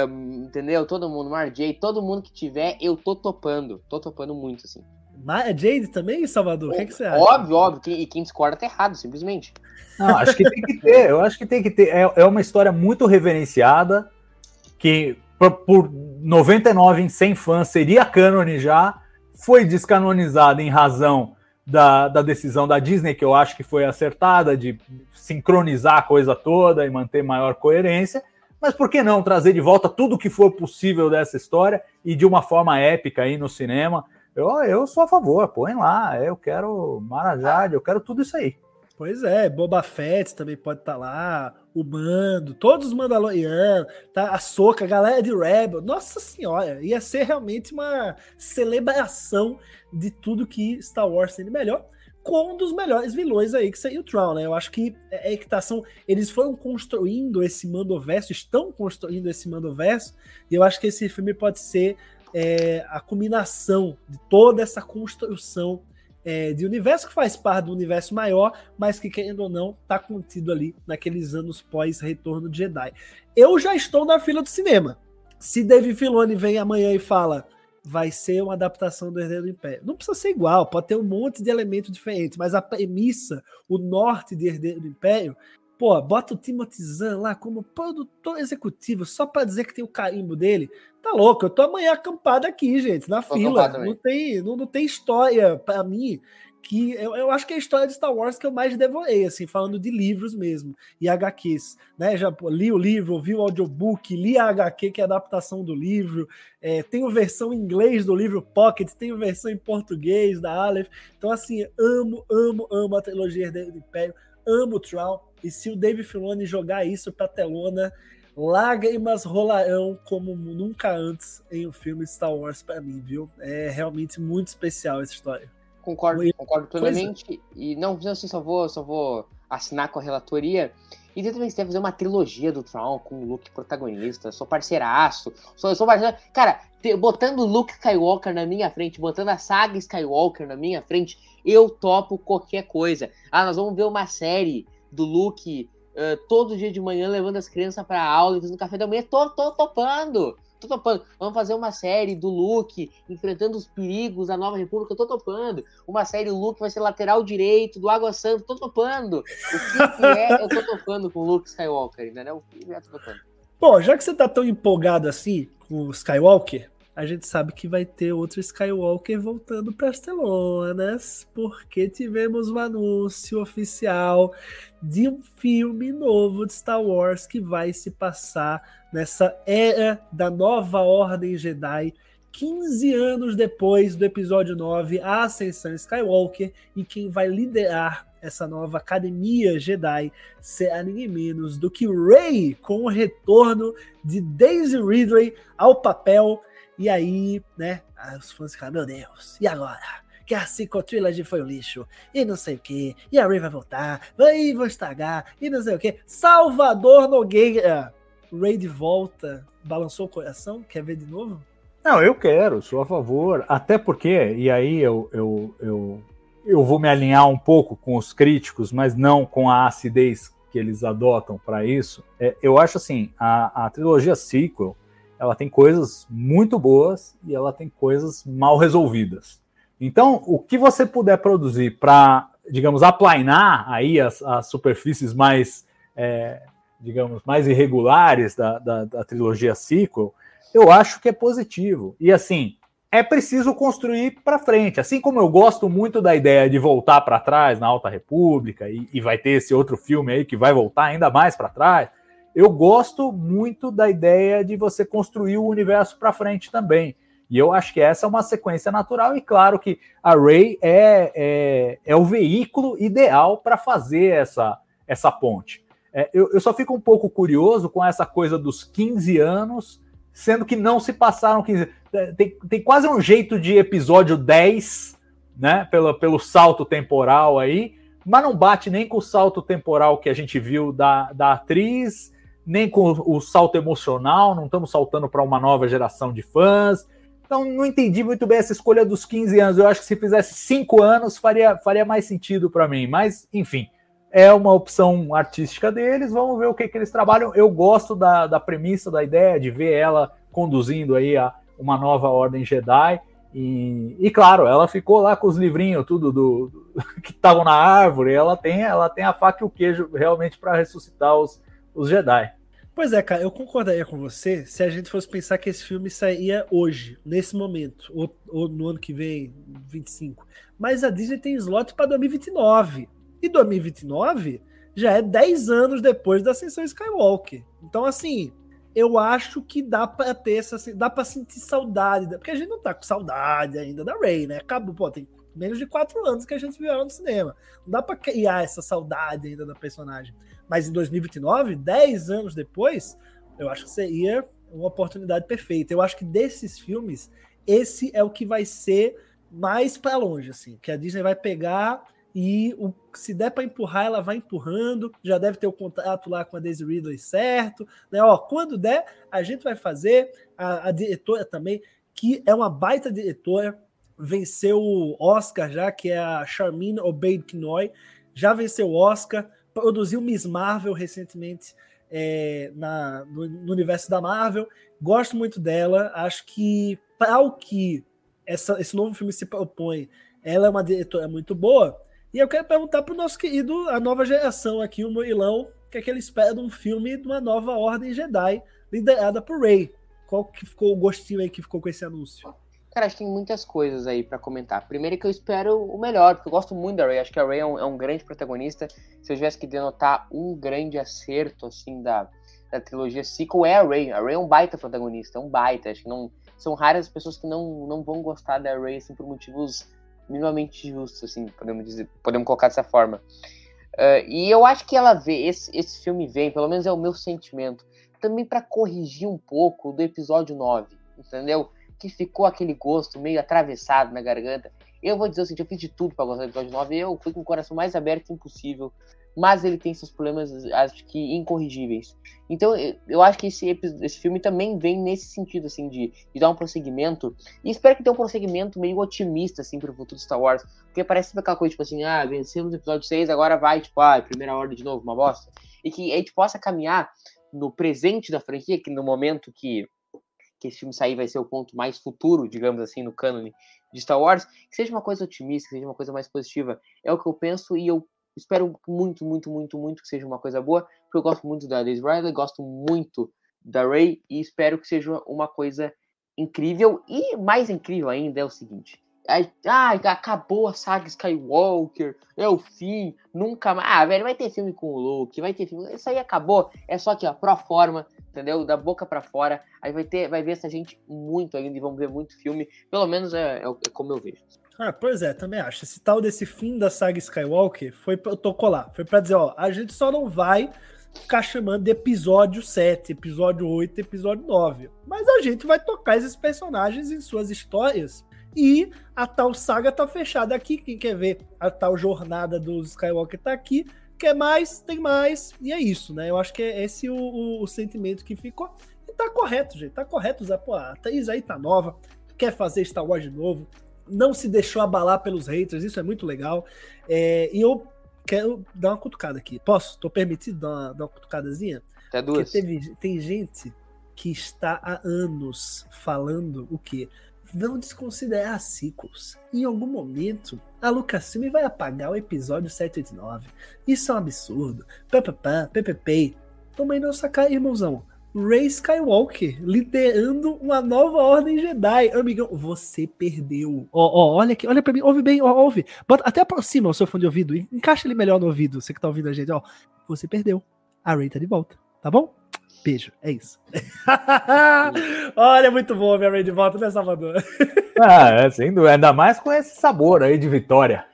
um, entendeu? Todo mundo, Marjay, todo mundo que tiver, eu tô topando. Tô topando muito, assim. Mas Jade também, Salvador? O que, é que, você acha? Óbvio, óbvio. E quem discorda tá errado, simplesmente. Não, acho que tem que ter. Eu acho que tem que ter. É, é uma história muito reverenciada, que por, por 99 em 100 fãs seria cânone já. Foi descanonizada em razão da, da decisão da Disney, que eu acho que foi acertada, de sincronizar a coisa toda e manter maior coerência. Mas por que não trazer de volta tudo que for possível dessa história e de uma forma épica aí no cinema? Eu, eu sou a favor, põe lá. Eu quero Marajade, eu quero tudo isso aí. Pois é, Boba Fett também pode estar tá lá, o Mando, todos os Mandalorianos, tá? a Soca, a galera de Rebel. Nossa senhora, ia ser realmente uma celebração de tudo que Star Wars tem de melhor com um dos melhores vilões aí, que seria o Tron, né? Eu acho que é, é que tá, são, eles foram construindo esse Mandoverso, estão construindo esse Mandoverso, e eu acho que esse filme pode ser é, a culminação de toda essa construção é, de universo que faz parte do universo maior, mas que, querendo ou não, tá contido ali naqueles anos pós-retorno de Jedi. Eu já estou na fila do cinema. Se Dave Filoni vem amanhã e fala vai ser uma adaptação do Herdeiro do Império. Não precisa ser igual, pode ter um monte de elementos diferentes, mas a premissa, o norte de Herdeiro do Império, pô, bota o Timothy Zahn lá como produtor executivo, só para dizer que tem o carimbo dele. Tá louco, eu tô amanhã acampado aqui, gente, na tô fila. Não tem, não, não tem história para mim que eu, eu, acho que é a história de Star Wars que eu mais devorei, assim, falando de livros mesmo, e HQs, né, já li o livro, ouvi o audiobook, li a HQ, que é a adaptação do livro, é, tenho versão em inglês do livro Pocket, tenho versão em português da Aleph, então assim, amo, amo, amo a trilogia do Império, amo o Tron, e se o Dave Filoni jogar isso pra telona, lágrimas rolarão como nunca antes em um filme de Star Wars para mim, viu? É realmente muito especial essa história. Concordo, concordo plenamente. E não, não assim, só vou, só vou assinar com a relatoria. E também você fazer uma trilogia do Tron com o Luke protagonista. Sou parceiraço. Sou, sou parceiro. Cara, te, botando o Luke Skywalker na minha frente, botando a saga Skywalker na minha frente, eu topo qualquer coisa. Ah, nós vamos ver uma série do Luke uh, todo dia de manhã levando as crianças para aula e fazendo café da manhã. Tô, tô topando tô topando. Vamos fazer uma série do Luke enfrentando os perigos da Nova República, tô topando. Uma série, o Luke vai ser lateral direito do Água Santa, tô topando. O que, que é, eu tô topando com o Luke Skywalker, entendeu? O que é, tô topando. Bom, já que você tá tão empolgado assim com o Skywalker, a gente sabe que vai ter outro Skywalker voltando para as telonas, porque tivemos um anúncio oficial de um filme novo de Star Wars que vai se passar nessa era da nova Ordem Jedi, 15 anos depois do episódio 9, a Ascensão Skywalker, e quem vai liderar essa nova academia Jedi será ninguém menos do que Rey, com o retorno de Daisy Ridley ao papel. E aí, né, os fãs ficam, meu Deus, e agora? que a Sequel Trilogy foi um lixo, e não sei o que, e a Rey vai voltar, vai vou estragar, e não sei o que. Salvador Nogueira, Ray de volta, balançou o coração? Quer ver de novo? Não, eu quero, sou a favor. Até porque, e aí eu, eu, eu, eu vou me alinhar um pouco com os críticos, mas não com a acidez que eles adotam para isso. É, eu acho assim, a, a trilogia sequel, ela tem coisas muito boas e ela tem coisas mal resolvidas. Então, o que você puder produzir para, digamos, aplainar aí as, as superfícies mais é, digamos, mais irregulares da, da, da trilogia sequel, eu acho que é positivo. E assim, é preciso construir para frente. Assim como eu gosto muito da ideia de voltar para trás na Alta República, e, e, vai ter esse outro filme aí que vai voltar ainda mais para trás, eu gosto muito da ideia de você construir o universo para frente também. E eu acho que essa é uma sequência natural, e claro que a Ray é, é, é o veículo ideal para fazer essa, essa ponte. É, eu, eu, só fico um pouco curioso com essa coisa dos 15 anos, sendo que não se passaram 15 é, tem, tem quase um jeito de episódio 10, né? Pelo, pelo salto temporal aí, mas não bate nem com o salto temporal que a gente viu da, da atriz, nem com o salto emocional, não estamos saltando para uma nova geração de fãs. Então, não entendi muito bem essa escolha dos 15 anos. Eu acho que se fizesse 5 anos, faria, faria mais sentido para mim. Mas, enfim, é uma opção artística deles, vamos ver o que, que eles trabalham. Eu gosto da, da premissa, da ideia de ver ela conduzindo aí a uma nova ordem Jedi. E, e claro, ela ficou lá com os livrinhos, tudo do, do [laughs] que estavam na árvore. Ela tem, ela tem a faca e o queijo realmente para ressuscitar os, os Jedi. Pois é, cara, eu concordaria com você se a gente fosse pensar que esse filme sairia hoje, nesse momento, ou, ou no ano que vem, 25. Mas a Disney tem slot para 2029. E 2029 já é 10 anos depois da ascensão Skywalker. Então, assim, eu acho que dá para ter essa. Dá para sentir saudade. Porque a gente não tá com saudade ainda da Rey, né? Acabou, pô, tem menos de 4 anos que a gente viu ela no cinema. Não dá para criar essa saudade ainda da personagem. Mas em 2029, 10 anos depois, eu acho que seria uma oportunidade perfeita. Eu acho que desses filmes, esse é o que vai ser mais para longe, assim. Que a Disney vai pegar e o, se der para empurrar, ela vai empurrando. Já deve ter o contato lá com a Daisy Ridley certo. Né? Ó, quando der, a gente vai fazer. A, a diretora também, que é uma baita diretora, venceu o Oscar já, que é a Charmin Obeid Knoy, já venceu o Oscar, produziu Miss Marvel recentemente é, na, no, no, universo da Marvel. Gosto muito dela. Acho que para o que essa, esse novo filme se propõe, ela é uma diretora muito boa e eu quero perguntar pro nosso querido, a nova geração aqui, o Murilão, o que é que ele espera de um filme de uma nova Ordem Jedi, liderada por Rey. Qual que ficou o gostinho aí que ficou com esse anúncio? Cara, acho que tem muitas coisas aí para comentar. Primeiro é que eu espero o melhor, porque eu gosto muito da Rey. Acho que a Rey é um, é um, grande protagonista. Se eu tivesse que denotar um grande acerto, assim, da, da trilogia sequel, é a Rey. A Rey é um baita protagonista, é um baita. Acho que não... São raras as pessoas que não, não vão gostar da Rey, assim, por motivos minimamente justo, assim, podemos dizer, podemos colocar dessa forma. Uh, e eu acho que ela vê, esse, esse filme vem, pelo menos é o meu sentimento, também para corrigir um pouco do episódio 9, entendeu? Que ficou aquele gosto meio atravessado na garganta. Eu vou dizer o seguinte, eu fiz de tudo para gostar do episódio 9, eu fui com o coração mais aberto impossível mas ele tem seus problemas, acho que incorrigíveis. Então, eu acho que esse, esse filme também vem nesse sentido, assim, de, de dar um prosseguimento. E espero que tenha um prosseguimento meio otimista, assim, pro futuro Star Wars. Porque parece aquela coisa, tipo assim, ah, vencemos o episódio 6, agora vai, tipo, ah, primeira ordem de novo, uma bosta. E que a gente possa caminhar no presente da franquia, que no momento que, que esse filme sair vai ser o ponto mais futuro, digamos assim, no cânone de Star Wars, que seja uma coisa otimista, que seja uma coisa mais positiva. É o que eu penso e eu espero muito, muito, muito, muito que seja uma coisa boa, porque eu gosto muito da Daisy Ridley, gosto muito da Ray e espero que seja uma coisa incrível. E mais incrível ainda é o seguinte: ah, acabou a saga Skywalker, é o fim, nunca mais. Ah, velho, vai ter filme com o Luke, vai ter filme. Isso aí acabou. É só que, ó, pro forma, entendeu? Da boca para fora. Aí vai ter, vai ver essa gente muito ainda e vamos ver muito filme. Pelo menos é, é, é como eu vejo. Ah, pois é, também acho. Esse tal desse fim da saga Skywalker foi eu tocou lá. Foi para dizer, ó, a gente só não vai ficar chamando de episódio 7, episódio 8, episódio 9. Mas a gente vai tocar esses personagens em suas histórias. E a tal saga tá fechada aqui. Quem quer ver a tal jornada do Skywalker tá aqui. Quer mais, tem mais. E é isso, né? Eu acho que é esse o, o, o sentimento que ficou. E tá correto, gente. Tá correto usar. Pô, a Thaís aí tá nova. Quer fazer Star Wars de novo não se deixou abalar pelos haters, isso é muito legal. É, e eu quero dar uma cutucada aqui. Posso? Tô permitido dar uma, dar uma cutucadazinha? Até duas. Teve, tem gente que está há anos falando o quê? Não desconsiderar sequels. Em algum momento, a Lucasfilm vai apagar o episódio 789. Isso é um absurdo. Papapá, PPP. Toma aí não sacar, irmãozão. Ray Skywalker liderando uma nova ordem Jedi. Amigão, você perdeu. Ó, ó, olha aqui, olha pra mim, ouve bem, ó, ouve. Bota, até aproxima o seu fone de ouvido, encaixa ele melhor no ouvido, você que tá ouvindo a gente, ó. Você perdeu. A Ray tá de volta, tá bom? Beijo, é isso. [laughs] olha, muito bom ver a Ray de volta, né, Salvador? [laughs] ah, é, sem dúvida. Ainda mais com esse sabor aí de vitória.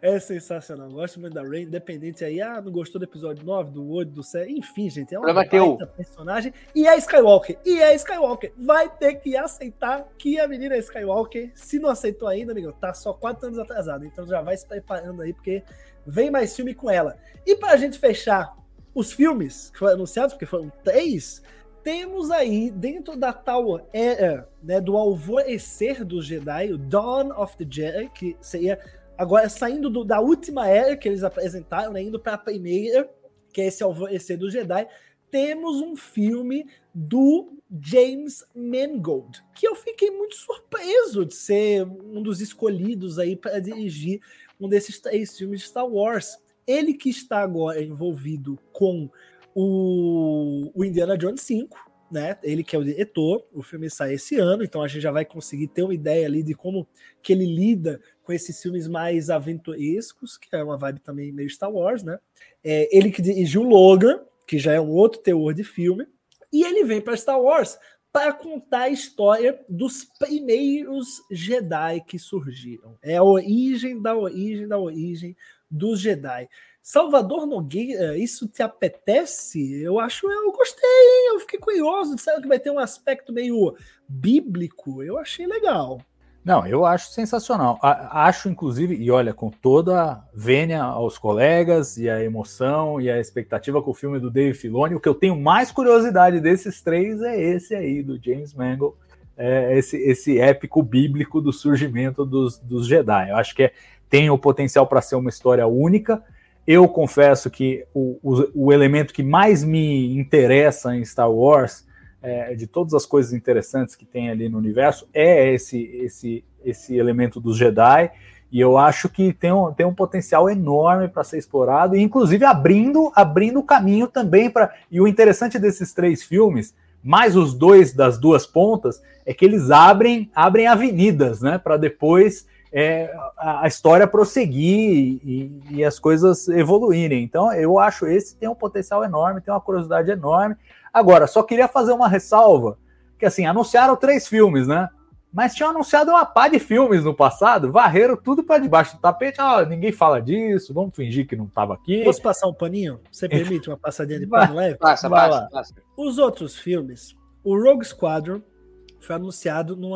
é sensacional. Gosto muito da Rain, independente aí. Ah, não gostou do episódio 9, do 8, do 7. Enfim, gente, é uma baita personagem. E é Skywalker. E é Skywalker. Vai ter que aceitar que a menina é Skywalker. Se não aceitou ainda, amigo, tá só 4 anos atrasado. Então já vai se preparando aí, porque vem mais filme com ela. E pra gente fechar os filmes que foram anunciados, porque foram três, temos aí, dentro da tal era né, do alvorecer do Jedi, o Dawn of the Jedi, que seria Agora, saindo do, da última era que eles apresentaram, né, indo para a primeira, que é esse Alvorecer do Jedi, temos um filme do James Mangold, que eu fiquei muito surpreso de ser um dos escolhidos aí para dirigir um desses três filmes de Star Wars. Ele que está agora envolvido com o, o Indiana Jones 5, né? Ele que é o diretor, o filme sai esse ano, então a gente já vai conseguir ter uma ideia ali de como que ele lida com esses filmes mais aventurescos, que é uma vibe também meio Star Wars, né? É, ele que dirigiu Logan, que já é um outro teor de filme, e ele vem para Star Wars para contar a história dos primeiros Jedi que surgiram. É a origem da origem da origem dos Jedi. Salvador Nogueira, isso te apetece? Eu acho, eu gostei, eu fiquei curioso. Disseram que vai ter um aspecto meio bíblico. Eu achei legal. Não, eu acho sensacional. Acho, inclusive, e olha, com toda a vênia aos colegas e a emoção e a expectativa com o filme do Dave Filoni, o que eu tenho mais curiosidade desses três é esse aí, do James Mangold, é esse, esse épico bíblico do surgimento dos, dos Jedi. Eu acho que é, tem o potencial para ser uma história única eu confesso que o, o, o, elemento que mais me interessa em Star Wars, é, de todas as coisas interessantes que tem ali no universo, é esse, esse, esse elemento dos Jedi. E eu acho que tem um, tem um potencial enorme para ser explorado, inclusive abrindo abrindo caminho também para. E o interessante desses três filmes, mais os dois das duas pontas, é que eles abrem abrem avenidas, né? Para depois é, a, história prosseguir e, e, as coisas evoluírem. Então, eu acho esse tem um potencial enorme, tem uma curiosidade enorme. Agora, só queria fazer uma ressalva, que assim, anunciaram três filmes, né? Mas tinham anunciado uma pá de filmes no passado, varreram tudo para debaixo do tapete. Ah, ninguém fala disso, vamos fingir que não estava aqui. Posso passar um paninho? Você [laughs] permite uma passadinha de pano leve? Passa, passa, passa. Os outros filmes, o Rogue Squadron foi anunciado num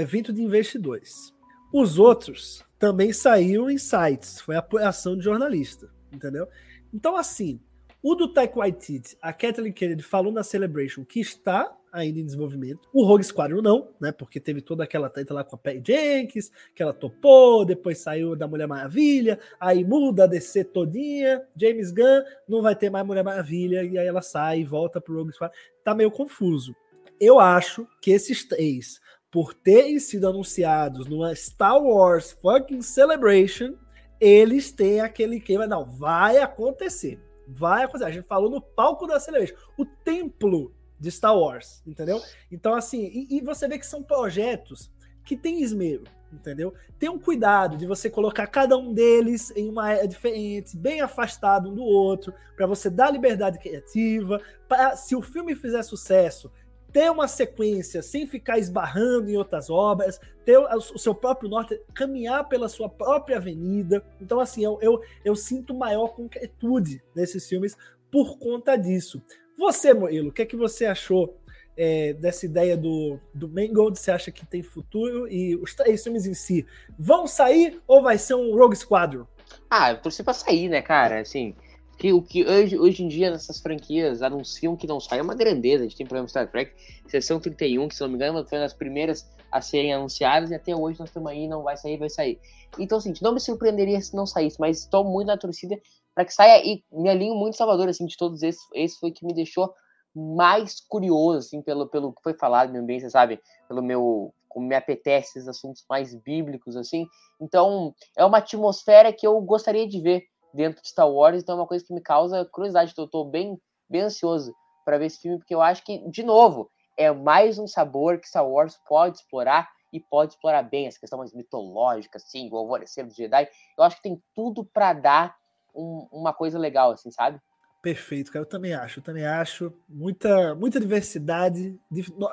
evento de investidores. Os outros também saiu em sites, foi apoiação de jornalista, entendeu? Então, assim, o do Taika Waititi, a Kathleen Kennedy falou na Celebration que está ainda em desenvolvimento. O Rogue Squadron não, né? Porque teve toda aquela treta lá com a Patty Jenkins, que ela topou, depois saiu da Mulher Maravilha, aí muda a DC todinha, James Gunn não vai ter mais Mulher Maravilha, e aí ela sai e volta pro Rogue Squadron. Tá meio confuso. Eu acho que esses três, por terem sido anunciados numa Star Wars fucking Celebration, eles têm aquele clima, não, vai acontecer. Vai acontecer. A gente falou no palco da Celebration. O templo de Star Wars, entendeu? Então, assim, e, e você vê que são projetos que têm esmero, entendeu? Tenham cuidado de você colocar cada um deles em uma era diferente, bem afastado um do outro, para você dar liberdade criativa, para se o filme fizer sucesso, ter uma sequência sem ficar esbarrando em outras obras, ter o seu próprio norte, caminhar pela sua própria avenida. Então, assim, eu, eu, eu sinto maior concretude nesses filmes por conta disso. Você, Murilo, o que é que você achou é, dessa ideia do, do Mangold? Você acha que tem futuro? E os três filmes em si vão sair ou vai ser um Rogue Squadron? Ah, eu torci pra sair, né, cara? Assim, que o que hoje, hoje em dia nessas franquias anunciam que não sai é uma grandeza. A gente tem problema Star Trek, Sessão 31, que se não me engano foi uma das primeiras a serem anunciadas, e até hoje nós estamos aí, não vai sair, vai sair. Então, assim, não me surpreenderia se não saísse, mas estou muito na torcida para que saia e me alinho muito Salvador, assim, de todos esses, esse foi que me deixou mais curioso, assim, pelo, pelo que foi falado no ambiente, sabe? Pelo meu, como me apetece esses assuntos mais bíblicos, assim. Então, é uma atmosfera que eu gostaria de ver dentro de Star Wars, então é uma coisa que me causa curiosidade, então eu tô bem, bem ansioso para ver esse filme, porque eu acho que, de novo, é mais um sabor que Star Wars pode explorar e pode explorar bem essa questão mais mitológica, assim, o alvorecer do Jedi. Eu acho que tem tudo para dar um, uma coisa legal, assim, sabe? Perfeito, cara. Eu também acho. Eu também acho. Muita, muita diversidade.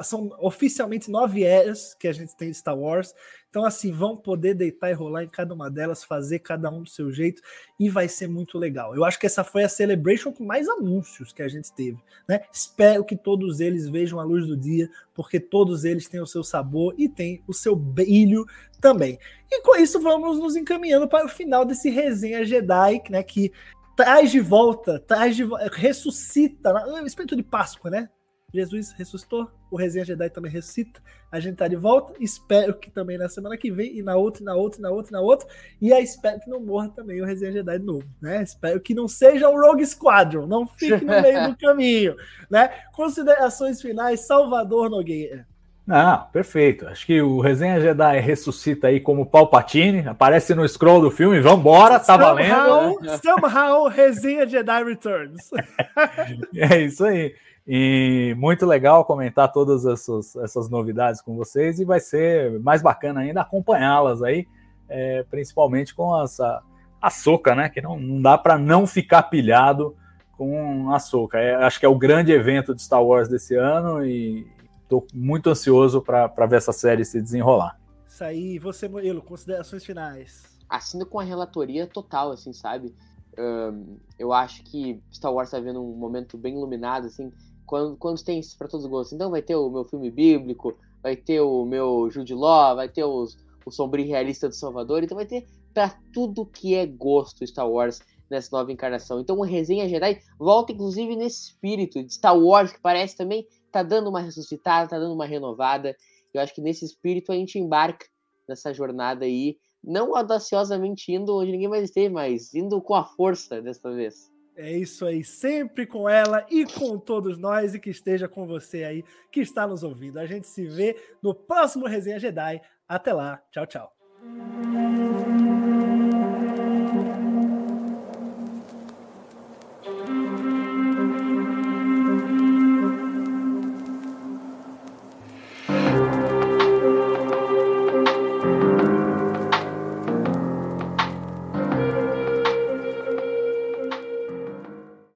São oficialmente nove eras que a gente tem de Star Wars. Então, assim, vão poder deitar e rolar em cada uma delas, fazer cada um do seu jeito, e vai ser muito legal. Eu acho que essa foi a Celebration com mais anúncios que a gente teve. Né? Espero que todos eles vejam a luz do dia, porque todos eles têm o seu sabor e têm o seu brilho também. E com isso, vamos nos encaminhando para o final desse resenha Jedi, né? Que traz de volta, traz de ressuscita, o espírito de Páscoa, né? Jesus ressuscitou, o Resenha Jedi também ressuscita, a gente tá de volta, espero que também na semana que vem, e na outra, e na outra, e na outra, e na outra, e aí espero que não morra também o Resenha Jedi de novo, né? Espero que não seja um Rogue Squadron, não fique no meio do [laughs] caminho, né? Considerações finais, Salvador Nogueira. Ah, perfeito. Acho que o Resenha Jedi ressuscita aí como Palpatine, aparece no scroll do filme, vambora, tá somehow, valendo. Né? Somehow, Resenha Jedi Returns. [laughs] é isso aí. E muito legal comentar todas essas, essas novidades com vocês e vai ser mais bacana ainda acompanhá-las aí, é, principalmente com essa a Soca, né? Que não, não dá para não ficar pilhado com a Soca. É, acho que é o grande evento de Star Wars desse ano e, Estou muito ansioso para ver essa série se desenrolar. Isso aí, você, Murilo, considerações finais. Assino com a relatoria total, assim, sabe? Um, eu acho que Star Wars está vendo um momento bem iluminado, assim, quando, quando tem isso para todos os gostos. Então vai ter o meu filme bíblico, vai ter o meu Jude Law, vai ter os, o sombrio realista do Salvador, então vai ter para tudo que é gosto Star Wars nessa nova encarnação. Então o Resenha Jedi volta inclusive nesse espírito de Star Wars, que parece também tá dando uma ressuscitada, tá dando uma renovada. Eu acho que nesse espírito a gente embarca nessa jornada aí, não audaciosamente indo onde ninguém mais esteve, mas indo com a força desta vez. É isso aí, sempre com ela e com todos nós e que esteja com você aí que está nos ouvindo. A gente se vê no próximo Resenha Jedi. Até lá, tchau, tchau.